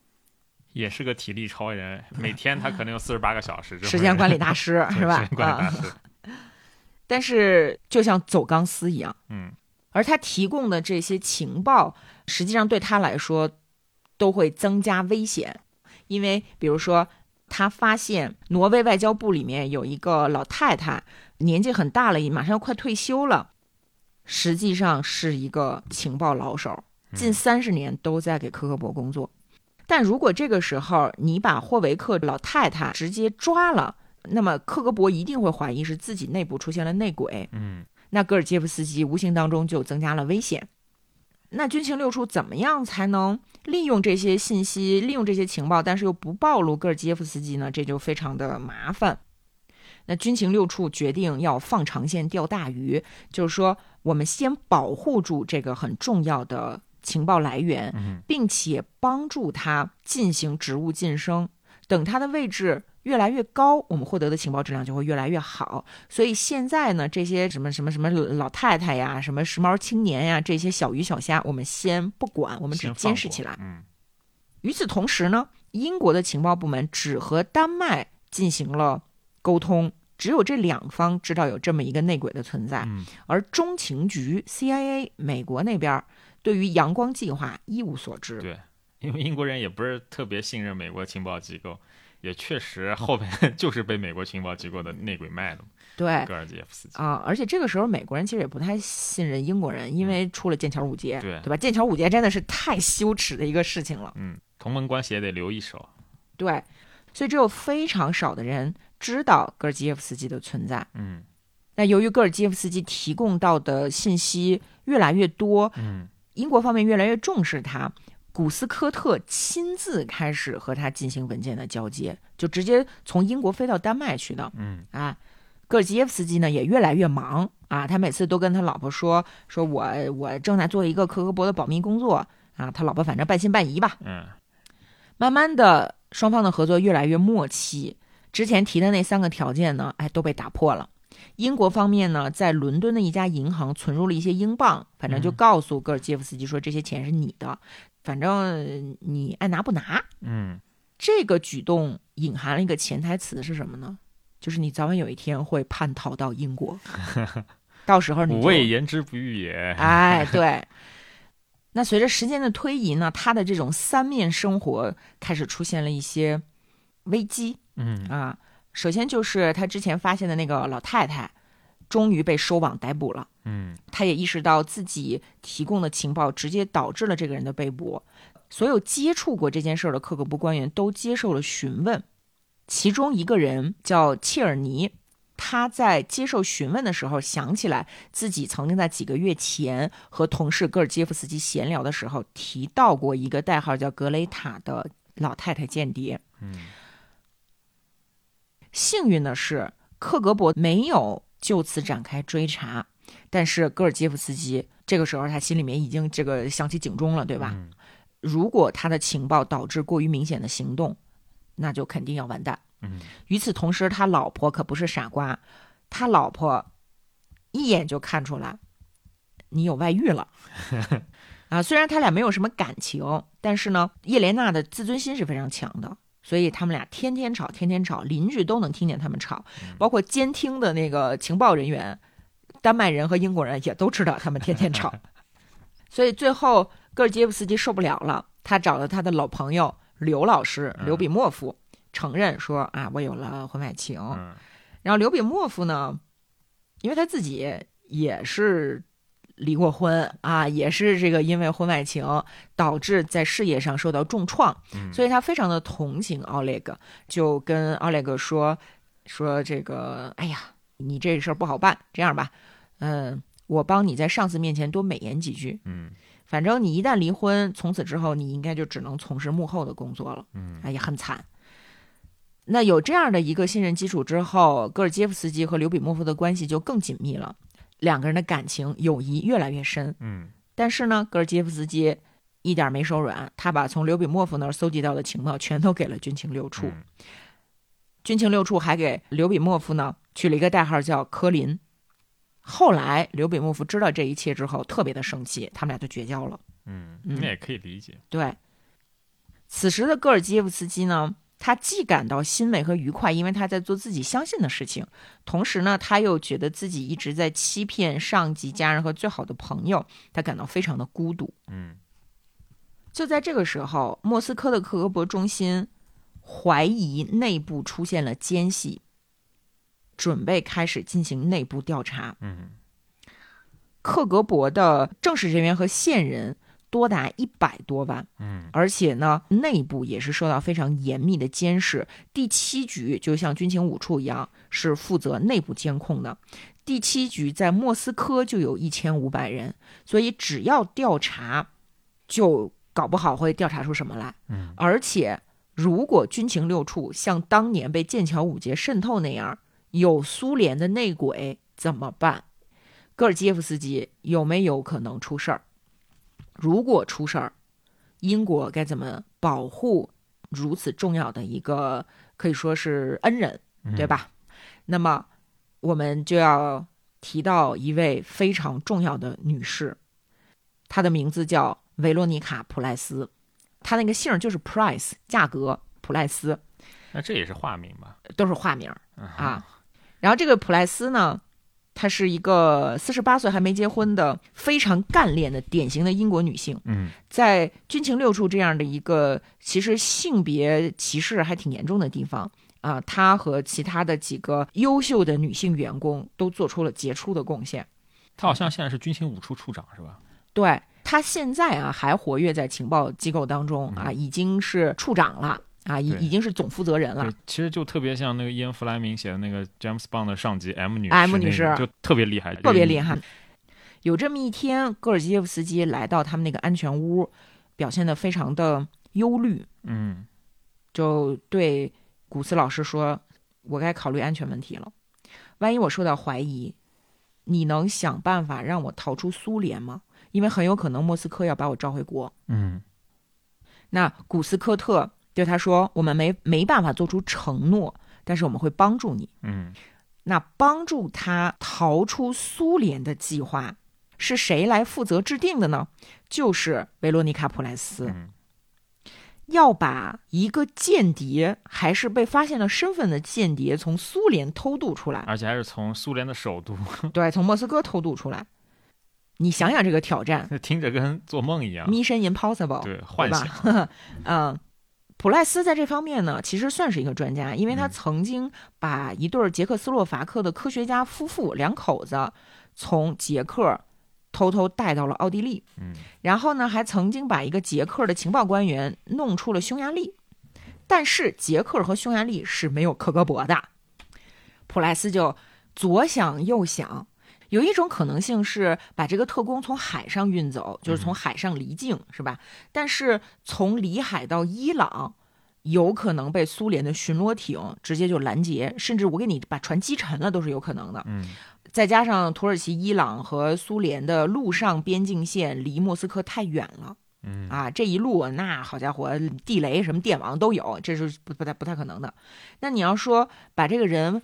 也是个体力超人，每天他可能有四十八个小时，时间管理大师是吧时间？管理大啊，师，但是就像走钢丝一样，嗯而他提供的这些情报，实际上对他来说都会增加危险，因为比如说，他发现挪威外交部里面有一个老太太，年纪很大了，马上要快退休了，实际上是一个情报老手，近三十年都在给科克勃工作。但如果这个时候你把霍维克老太太直接抓了，那么克格勃一定会怀疑是自己内部出现了内鬼，嗯那戈尔杰夫斯基无形当中就增加了危险。那军情六处怎么样才能利用这些信息、利用这些情报，但是又不暴露戈尔基耶夫斯基呢？这就非常的麻烦。那军情六处决定要放长线钓大鱼，就是说，我们先保护住这个很重要的情报来源，嗯并且帮助他进行职务晋升。等他的位置越来越高，我们获得的情报质量就会越来越好。所以现在呢，这些什么什么什么老太太呀，什么时髦青年呀，这些小鱼小虾，我们先不管，我们只监视起来。嗯与此同时呢，英国的情报部门只和丹麦进行了沟通，只有这两方知道有这么一个内鬼的存在。嗯而中情局 CIA 美国那边对于阳光计划一无所知。对，因为英国人也不是特别信任美国情报机构，也确实后面 就是被美国情报机构的内鬼卖了，对戈尔基耶夫斯基。啊，而且这个时候美国人其实也不太信任英国人，因为出了剑桥五杰，对对吧？剑桥五杰真的是太羞耻的一个事情了。嗯，同盟关系也得留一手。对，所以只有非常少的人知道戈尔基耶夫斯基的存在。嗯那由于戈尔基耶夫斯基提供到的信息越来越多，嗯英国方面越来越重视他，古斯科特亲自开始和他进行文件的交接，就直接从英国飞到丹麦去的嗯啊。戈尔基耶夫斯基呢也越来越忙啊，他每次都跟他老婆说：“说我我正在做一个克格勃的保密工作啊。”他老婆反正半信半疑吧。嗯慢慢的，双方的合作越来越默契。之前提的那三个条件呢，哎，都被打破了。英国方面呢，在伦敦的一家银行存入了一些英镑，反正就嗯告诉戈尔基耶夫斯基说这些钱是你的，反正你爱拿不拿。嗯这个举动隐含了一个潜台词是什么呢？就是你早晚有一天会叛逃到英国，到时候你吾就谓言之不预也。哎，对。那随着时间的推移呢，他的这种三面生活开始出现了一些危机嗯啊。首先就是他之前发现的那个老太太，终于被收网逮捕了。嗯他也意识到自己提供的情报直接导致了这个人的被捕。所有接触过这件事儿的克格勃官员都接受了询问，其中一个人叫切尔尼，他在接受询问的时候想起来自己曾经在几个月前和同事戈尔基夫斯基闲聊的时候提到过一个代号叫格雷塔的老太太间谍。嗯幸运的是，克格勃没有就此展开追查，但是戈尔基夫斯基这个时候他心里面已经这个响起警钟了，对吧？嗯如果他的情报导致过于明显的行动，那就肯定要完蛋。嗯与此同时，他老婆可不是傻瓜，他老婆一眼就看出来你有外遇了。啊，虽然他俩没有什么感情，但是呢，叶莲娜的自尊心是非常强的，所以他们俩天天吵，天天吵，邻居都能听见他们吵，包括监听的那个情报人员，丹麦人和英国人也都知道他们天天吵。所以最后，戈尔基耶夫斯基受不了了，他找了他的老朋友刘老师嗯。刘比莫夫，承认说啊，我有了婚外情。嗯。然后刘比莫夫呢，因为他自己也是离过婚啊，也是这个因为婚外情导致在事业上受到重创，嗯。所以他非常的同情奥列格，就跟奥列格说说这个，哎呀，你这事儿不好办，这样吧，嗯、我帮你在上司面前多美言几句，嗯反正你一旦离婚，从此之后你应该就只能从事幕后的工作了。嗯哎，也很惨。那有这样的一个信任基础之后，戈尔杰夫斯基和刘比莫夫的关系就更紧密了，两个人的感情友谊越来越深。嗯但是呢，戈尔杰夫斯基一点没手软，他把从刘比莫夫那儿搜集到的情报全都给了军情六处。嗯军情六处还给刘比莫夫呢取了一个代号叫科林。后来刘比莫夫知道这一切之后，特别的生气，他们俩就绝交了。嗯，嗯那也可以理解。对，此时的戈尔基耶夫斯基呢，他既感到欣慰和愉快，因为他在做自己相信的事情，同时呢，他又觉得自己一直在欺骗上级、家人和最好的朋友，他感到非常的孤独。嗯就在这个时候，莫斯科的克格勃中心怀疑内部出现了奸细，准备开始进行内部调查。嗯克格勃的正式人员和线人多达一百多万，嗯而且呢，内部也是受到非常严密的监视。第七局就像军情五处一样，是负责内部监控的。第七局在莫斯科就有一千五百人，所以只要调查，就搞不好会调查出什么来。嗯而且，如果军情六处像当年被剑桥五杰渗透那样，有苏联的内鬼怎么办？戈尔基耶夫斯基有没有可能出事儿？如果出事儿，英国该怎么保护如此重要的一个可以说是恩人，嗯对？吧？那么我们就要提到一位非常重要的女士，她的名字叫维罗妮卡·普莱斯，她那个姓儿就是 Price，价格普莱斯那这也是化名吧？都是化名啊。然后这个普莱斯呢，她是一个四十八岁还没结婚的非常干练的典型的英国女性。嗯在军情六处这样的一个其实性别歧视还挺严重的地方啊，她和其他的几个优秀的女性员工都做出了杰出的贡献。她好像现在是军情五处处长是吧？对她现在啊还活跃在情报机构当中啊，已经是处长了啊，已已经是总负责人了。，其实就特别像那个伊恩·弗莱明写的那个 James Bond 的上级 M 女 M 那女士就特别厉害，特别厉害。有这么一天，戈尔基耶夫斯基来到他们那个安全屋，表现得非常的忧虑，嗯就对古斯老师说：“我该考虑安全问题了。万一我受到怀疑，你能想办法让我逃出苏联吗？因为很有可能莫斯科要把我召回国。嗯”那古斯科特对他说：“我们没没办法做出承诺，但是我们会帮助你。嗯那帮助他逃出苏联的计划是谁来负责制定的呢？就是维罗妮卡·普莱斯。嗯要把一个间谍，还是被发现了身份的间谍，从苏联偷渡出来，而且还是从苏联的首都，对，从莫斯科偷渡出来。你想想这个挑战 听着跟做梦一样。，Mission Impossible，对，幻吧想。嗯，普赖斯在这方面呢，其实算是一个专家，因为他嗯曾经把一对儿捷克斯洛伐克的科学家夫妇两口子从捷克偷偷带到了奥地利，嗯然后呢，还曾经把一个捷克的情报官员弄出了匈牙利，但是捷克和匈牙利是没有克格勃的。普莱斯就左想右想，有一种可能性是把这个特工从海上运走，就是从海上离境，是吧？但是从里海到伊朗。有可能被苏联的巡逻艇直接就拦截，甚至我给你把船击沉了都是有可能的。嗯再加上土耳其、伊朗和苏联的陆上边境线离莫斯科太远了嗯啊，这一路那好家伙，地雷什么电网都有，这是不不太不太可能的。那你要说把这个人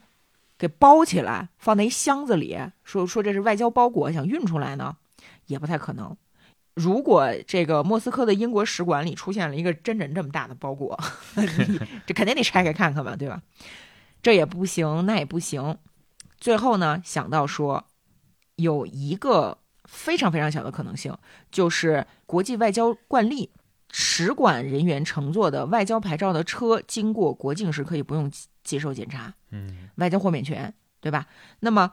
给包起来，放在一箱子里，说说这是外交包裹，想运出来呢，也不太可能。如果这个莫斯科的英国使馆里出现了一个真人这么大的包裹，这肯定得拆开看看吧，对吧？这也不行，那也不行。最后呢，想到说有一个非常非常小的可能性，就是国际外交惯例，使馆人员乘坐的外交牌照的车经过国境时可以不用接受检查，嗯外交豁免权，对吧？那么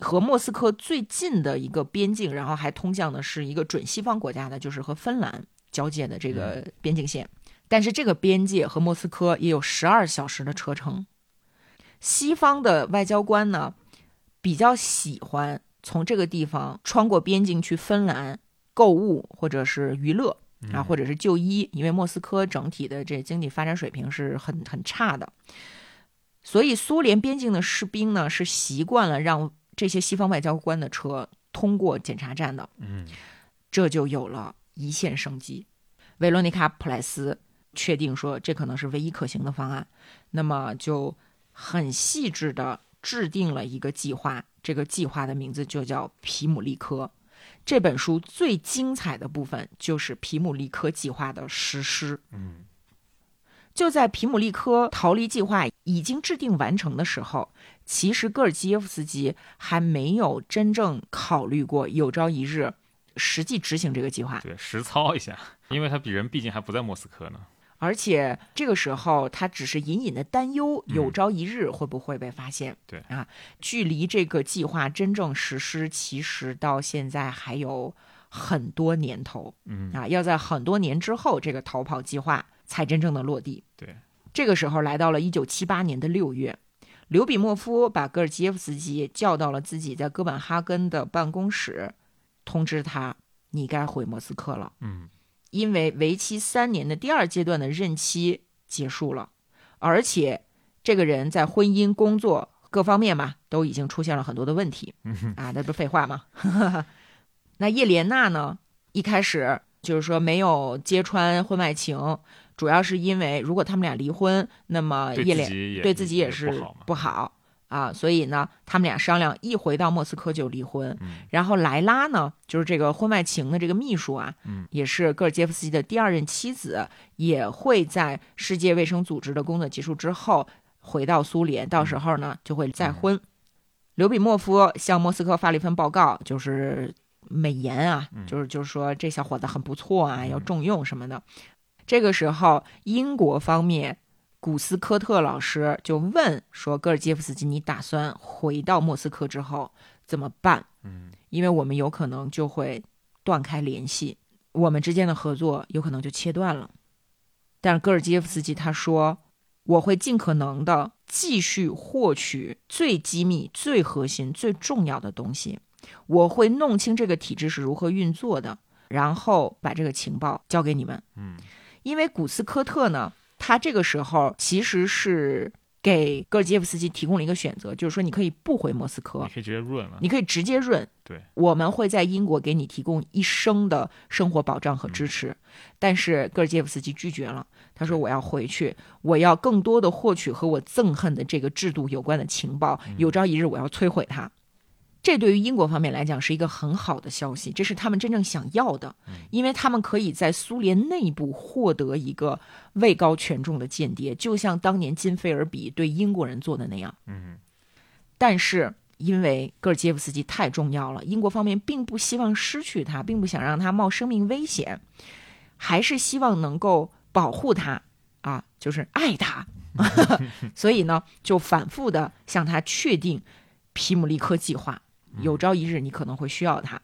和莫斯科最近的一个边境，然后还通向的是一个准西方国家的，就是和芬兰交界的这个边境线。但是这个边界和莫斯科也有十二小时的车程。西方的外交官呢，比较喜欢从这个地方穿过边境去芬兰购物或者是娱乐啊，或者是就医，因为莫斯科整体的这经济发展水平是很很差的。所以苏联边境的士兵呢，是习惯了让这些西方外交官的车通过检查站的，嗯这就有了一线生机。维罗妮卡·普莱斯确定说这可能是唯一可行的方案，那么就很细致的制定了一个计划。这个计划的名字就叫皮姆利科。这本书最精彩的部分就是皮姆利科计划的实施。嗯，就在皮姆利科逃离计划已经制定完成的时候，其实戈尔基耶夫斯基还没有真正考虑过有朝一日实际执行这个计划。对，实操一下，因为他比人毕竟还不在莫斯科呢。而且这个时候，他只是隐隐的担忧，有朝一日会不会被发现？对啊，距离这个计划真正实施，其实到现在还有很多年头。嗯啊，要在很多年之后，这个逃跑计划才真正的落地。对，这个时候来到了一九七八年的六月，刘比莫夫把戈尔基耶夫斯基叫到了自己在哥本哈根的办公室，通知他：“你该回莫斯科了。”嗯。因为为期三年的第二阶段的任期结束了，而且这个人在婚姻、工作各方面嘛，都已经出现了很多的问题啊，那不废话吗？那叶莲娜呢？一开始就是说没有揭穿婚外情，主要是因为如果他们俩离婚，那么叶莲对自己也是不好。啊，所以呢，他们俩商量，一回到莫斯科就离婚。然后莱拉呢，就是这个婚外情的这个秘书啊，也是戈尔杰夫斯基的第二任妻子，也会在世界卫生组织的工作结束之后回到苏联，到时候呢就会再婚。刘比莫夫向莫斯科发了一份报告，就是美言啊，就是就是说这小伙子很不错啊，要重用什么的。这个时候，英国方面。古斯科特老师就问说：“戈尔杰夫斯基，你打算回到莫斯科之后怎么办？嗯，因为我们有可能就会断开联系，我们之间的合作有可能就切断了。但是戈尔杰夫斯基他说，我会尽可能的继续获取最机密、最核心、最重要的东西，我会弄清这个体制是如何运作的，然后把这个情报交给你们。嗯，因为古斯科特呢。”他这个时候其实是给戈尔基耶夫斯基提供了一个选择，就是说你可以不回莫斯科，你可以直接润了，你可以直接润。对，我们会在英国给你提供一生的生活保障和支持。但是戈尔基耶夫斯基拒绝了，他说我要回去，我要更多的获取和我憎恨的这个制度有关的情报，有朝一日我要摧毁它。这对于英国方面来讲是一个很好的消息，这是他们真正想要的，因为他们可以在苏联内部获得一个位高权重的间谍，就像当年金菲尔比对英国人做的那样。嗯，但是因为戈尔杰夫斯基太重要了，英国方面并不希望失去他，并不想让他冒生命危险，还是希望能够保护他啊，就是爱他，所以呢，就反复的向他确定皮姆利科计划。有朝一日你可能会需要它。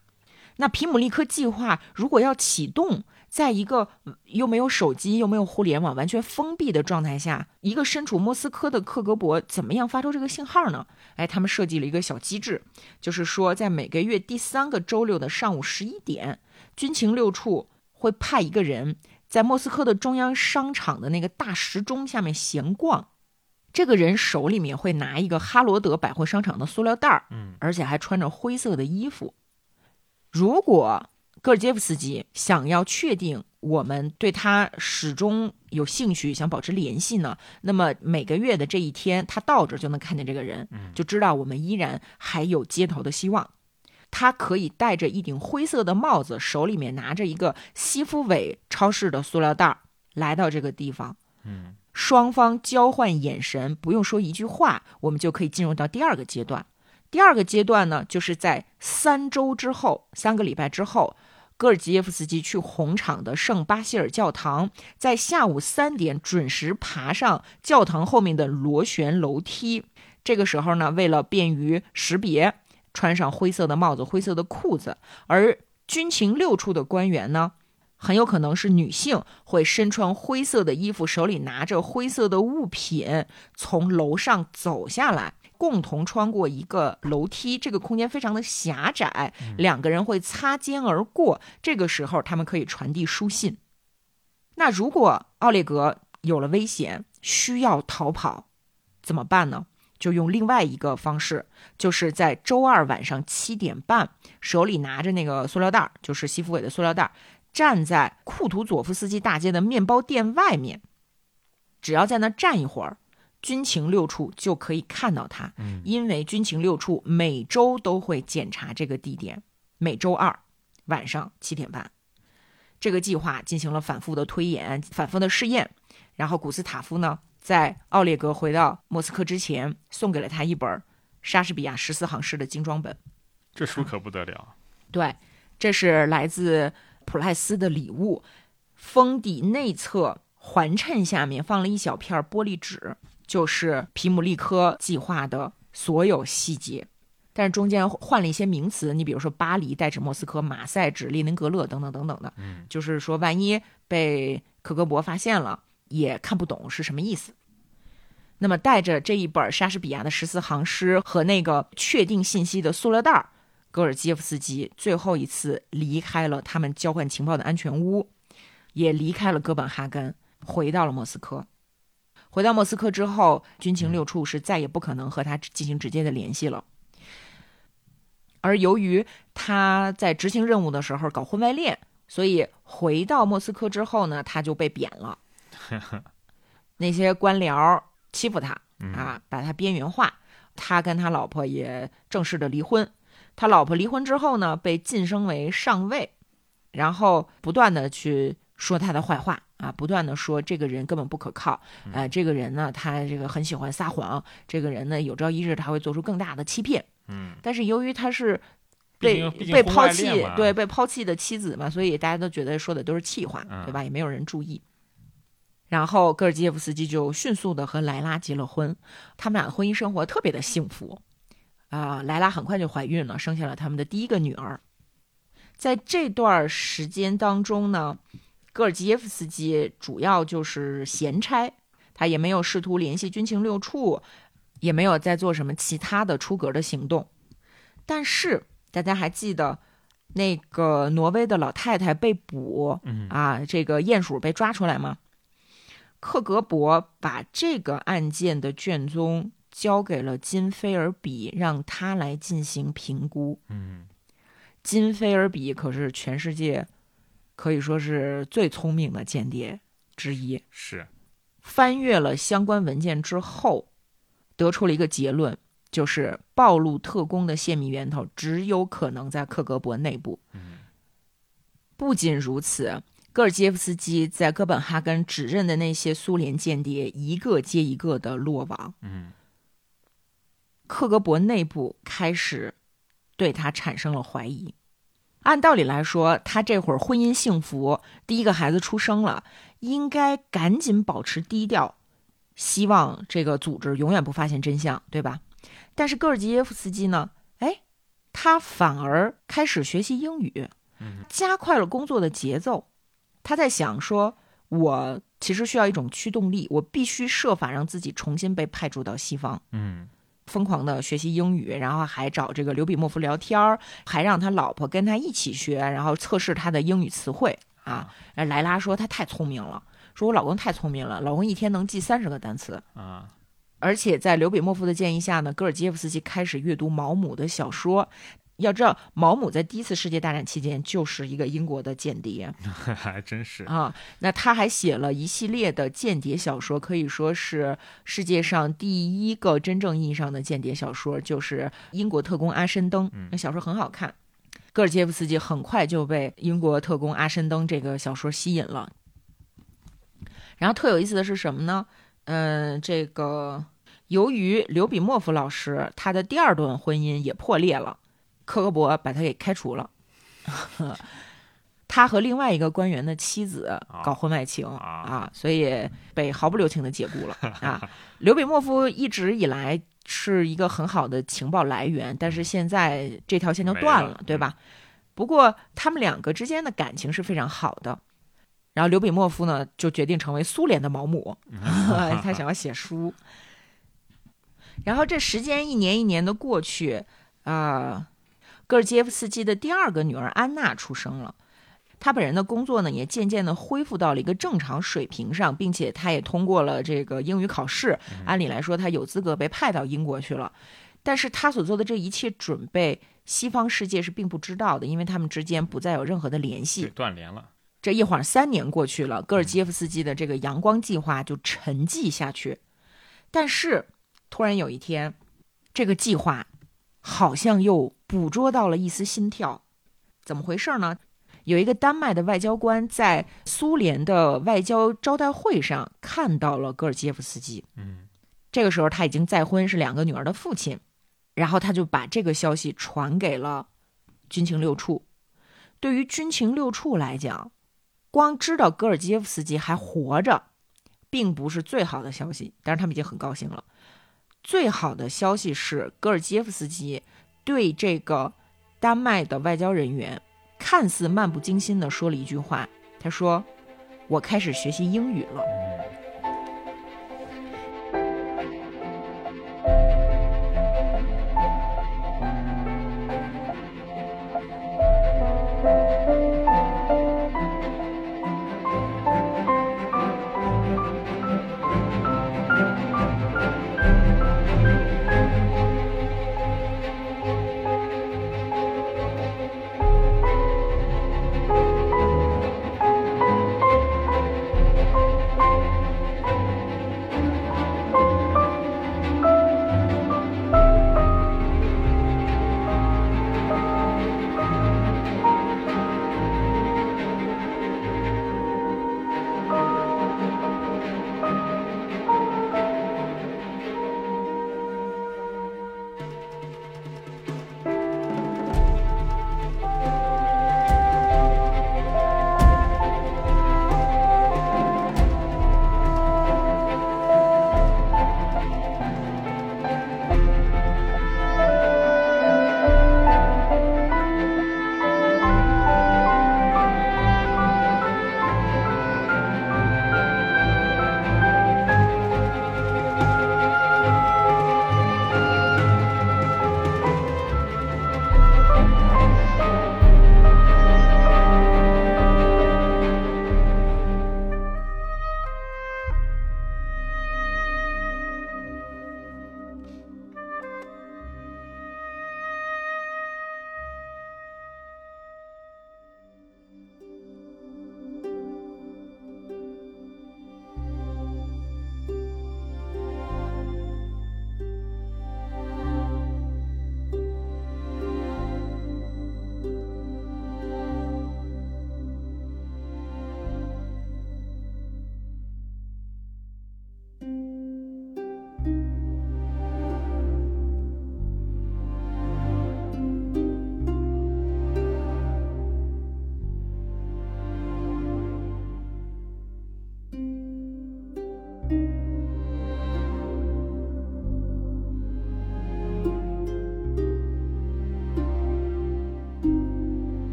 那皮姆利科计划如果要启动，在一个又没有手机又没有互联网、完全封闭的状态下，一个身处莫斯科的克格勃怎么样发出这个信号呢？哎，他们设计了一个小机制，就是说在每个月第三个周六的上午十一点，军情六处会派一个人在莫斯科的中央商场的那个大时钟下面闲逛。这个人手里面会拿一个哈罗德百货商场的塑料袋儿，嗯，而且还穿着灰色的衣服。如果戈尔杰夫斯基想要确定我们对他始终有兴趣，想保持联系呢，那么每个月的这一天，他到这就能看见这个人，就知道我们依然还有接头的希望。他可以戴着一顶灰色的帽子，手里面拿着一个西夫伟超市的塑料袋儿，来到这个地方，嗯。双方交换眼神，不用说一句话，我们就可以进入到第二个阶段。第二个阶段呢，就是在三周之后，三个礼拜之后，戈尔吉耶夫斯基去红场的圣巴希尔教堂，在下午三点准时爬上教堂后面的螺旋楼梯。这个时候呢，为了便于识别，穿上灰色的帽子、灰色的裤子。而军情六处的官员呢？很有可能是女性会身穿灰色的衣服，手里拿着灰色的物品，从楼上走下来，共同穿过一个楼梯。这个空间非常的狭窄，两个人会擦肩而过。这个时候，他们可以传递书信。那如果奥列格有了危险，需要逃跑，怎么办呢？就用另外一个方式，就是在周二晚上七点半，手里拿着那个塑料袋，就是西服伟的塑料袋。站在库图佐夫斯基大街的面包店外面，只要在那站一会儿，军情六处就可以看到他。嗯因为军情六处每周都会检查这个地点，每周二晚上七点半。这个计划进行了反复的推演、反复的试验，然后古斯塔夫呢，在奥列格回到莫斯科之前，送给了他一本莎士比亚十四行诗的精装本。这书可不得了。对，这是来自普赖斯的礼物。封底内侧环衬下面放了一小片玻璃纸，就是皮姆利科计划的所有细节。但是中间换了一些名词，你比如说巴黎代指莫斯科，马赛指列宁格勒等等等等的，嗯就是说万一被克格勃发现了，也看不懂是什么意思。那么带着这一本莎士比亚的十四行诗和那个确定信息的塑料袋儿，戈尔基耶夫斯基最后一次离开了他们交换情报的安全屋，也离开了哥本哈根，回到了莫斯科。回到莫斯科之后，军情六处是再也不可能和他进行直接的联系了。而由于他在执行任务的时候搞婚外恋，所以回到莫斯科之后呢，他就被贬了。那些官僚欺负他嗯啊，把他边缘化。他跟他老婆也正式的离婚。他老婆离婚之后呢，被晋升为上尉，然后不断的去说他的坏话啊，不断的说这个人根本不可靠，呃，这个人呢，他这个很喜欢撒谎，这个人呢，有朝一日他会做出更大的欺骗。嗯，但是由于他是毕被被抛弃对被抛弃的妻子嘛，所以大家都觉得说的都是气话，嗯对吧？也没有人注意。然后戈尔基耶夫斯基就迅速的和莱拉结了婚，他们俩的婚姻生活特别的幸福。啊、莱拉很快就怀孕了，生下了他们的第一个女儿。在这段时间当中呢，戈尔基耶夫斯基主要就是闲差，他也没有试图联系军情六处，也没有在做什么其他的出格的行动。但是大家还记得那个挪威的老太太被捕嗯啊，这个鼹鼠被抓出来吗？克格勃把这个案件的卷宗交给了金菲尔比，让他来进行评估。嗯金菲尔比可是全世界可以说是最聪明的间谍之一。是翻阅了相关文件之后，得出了一个结论，就是暴露特工的泄密源头只有可能在克格勃内部。嗯不仅如此，戈尔基耶夫斯基在哥本哈根指认的那些苏联间谍，一个接一个的落网。嗯克格勃内部开始对他产生了怀疑。按道理来说，他这会儿婚姻幸福，第一个孩子出生了，应该赶紧保持低调，希望这个组织永远不发现真相，对吧？但是戈尔基耶夫斯基呢？哎，他反而开始学习英语，嗯加快了工作的节奏。他在想说，我其实需要一种驱动力，我必须设法让自己重新被派驻到西方。嗯疯狂的学习英语，然后还找这个刘比莫夫聊天儿，还让他老婆跟他一起学，然后测试他的英语词汇啊。莱拉说他太聪明了，说我老公太聪明了，老公一天能记三十个单词。啊而且在刘比莫夫的建议下呢，戈尔基耶夫斯基开始阅读毛姆的小说。要知道，毛姆在第一次世界大战期间就是一个英国的间谍 还真是啊。那他还写了一系列的间谍小说，可以说是世界上第一个真正意义上的间谍小说，就是英国特工阿申登。嗯那小说很好看。戈尔基耶夫斯基很快就被英国特工阿申登这个小说吸引了。然后特有意思的是什么呢？嗯，这个由于刘比莫夫老师他的第二段婚姻也破裂了，克格勃把他给开除了。他和另外一个官员的妻子搞婚外情啊啊，所以被毫不留情的解雇了 啊。刘比莫夫一直以来是一个很好的情报来源，但是现在这条线就断没了对吧？不过他们两个之间的感情是非常好的。然后刘比莫夫呢，就决定成为苏联的毛姆，他想要写书。然后这时间一年一年的过去，啊、戈尔基耶夫斯基的第二个女儿安娜出生了。他本人的工作呢，也渐渐的恢复到了一个正常水平上，并且他也通过了这个英语考试。按理来说，他有资格被派到英国去了。但是他所做的这一切准备，西方世界是并不知道的，因为他们之间不再有任何的联系。断联了这一晃三年过去了，戈尔基耶夫斯基的这个阳光计划就沉寂下去。但是突然有一天，这个计划好像又捕捉到了一丝心跳。怎么回事呢？有一个丹麦的外交官在苏联的外交招待会上看到了戈尔基耶夫斯基。嗯，这个时候他已经再婚，是两个女儿的父亲。然后他就把这个消息传给了军情六处。对于军情六处来讲，光知道戈尔基耶夫斯基还活着，并不是最好的消息。但是他们已经很高兴了。最好的消息是，戈尔基耶夫斯基对这个丹麦的外交人员看似漫不经心地说了一句话：“他说，我开始学习英语了。”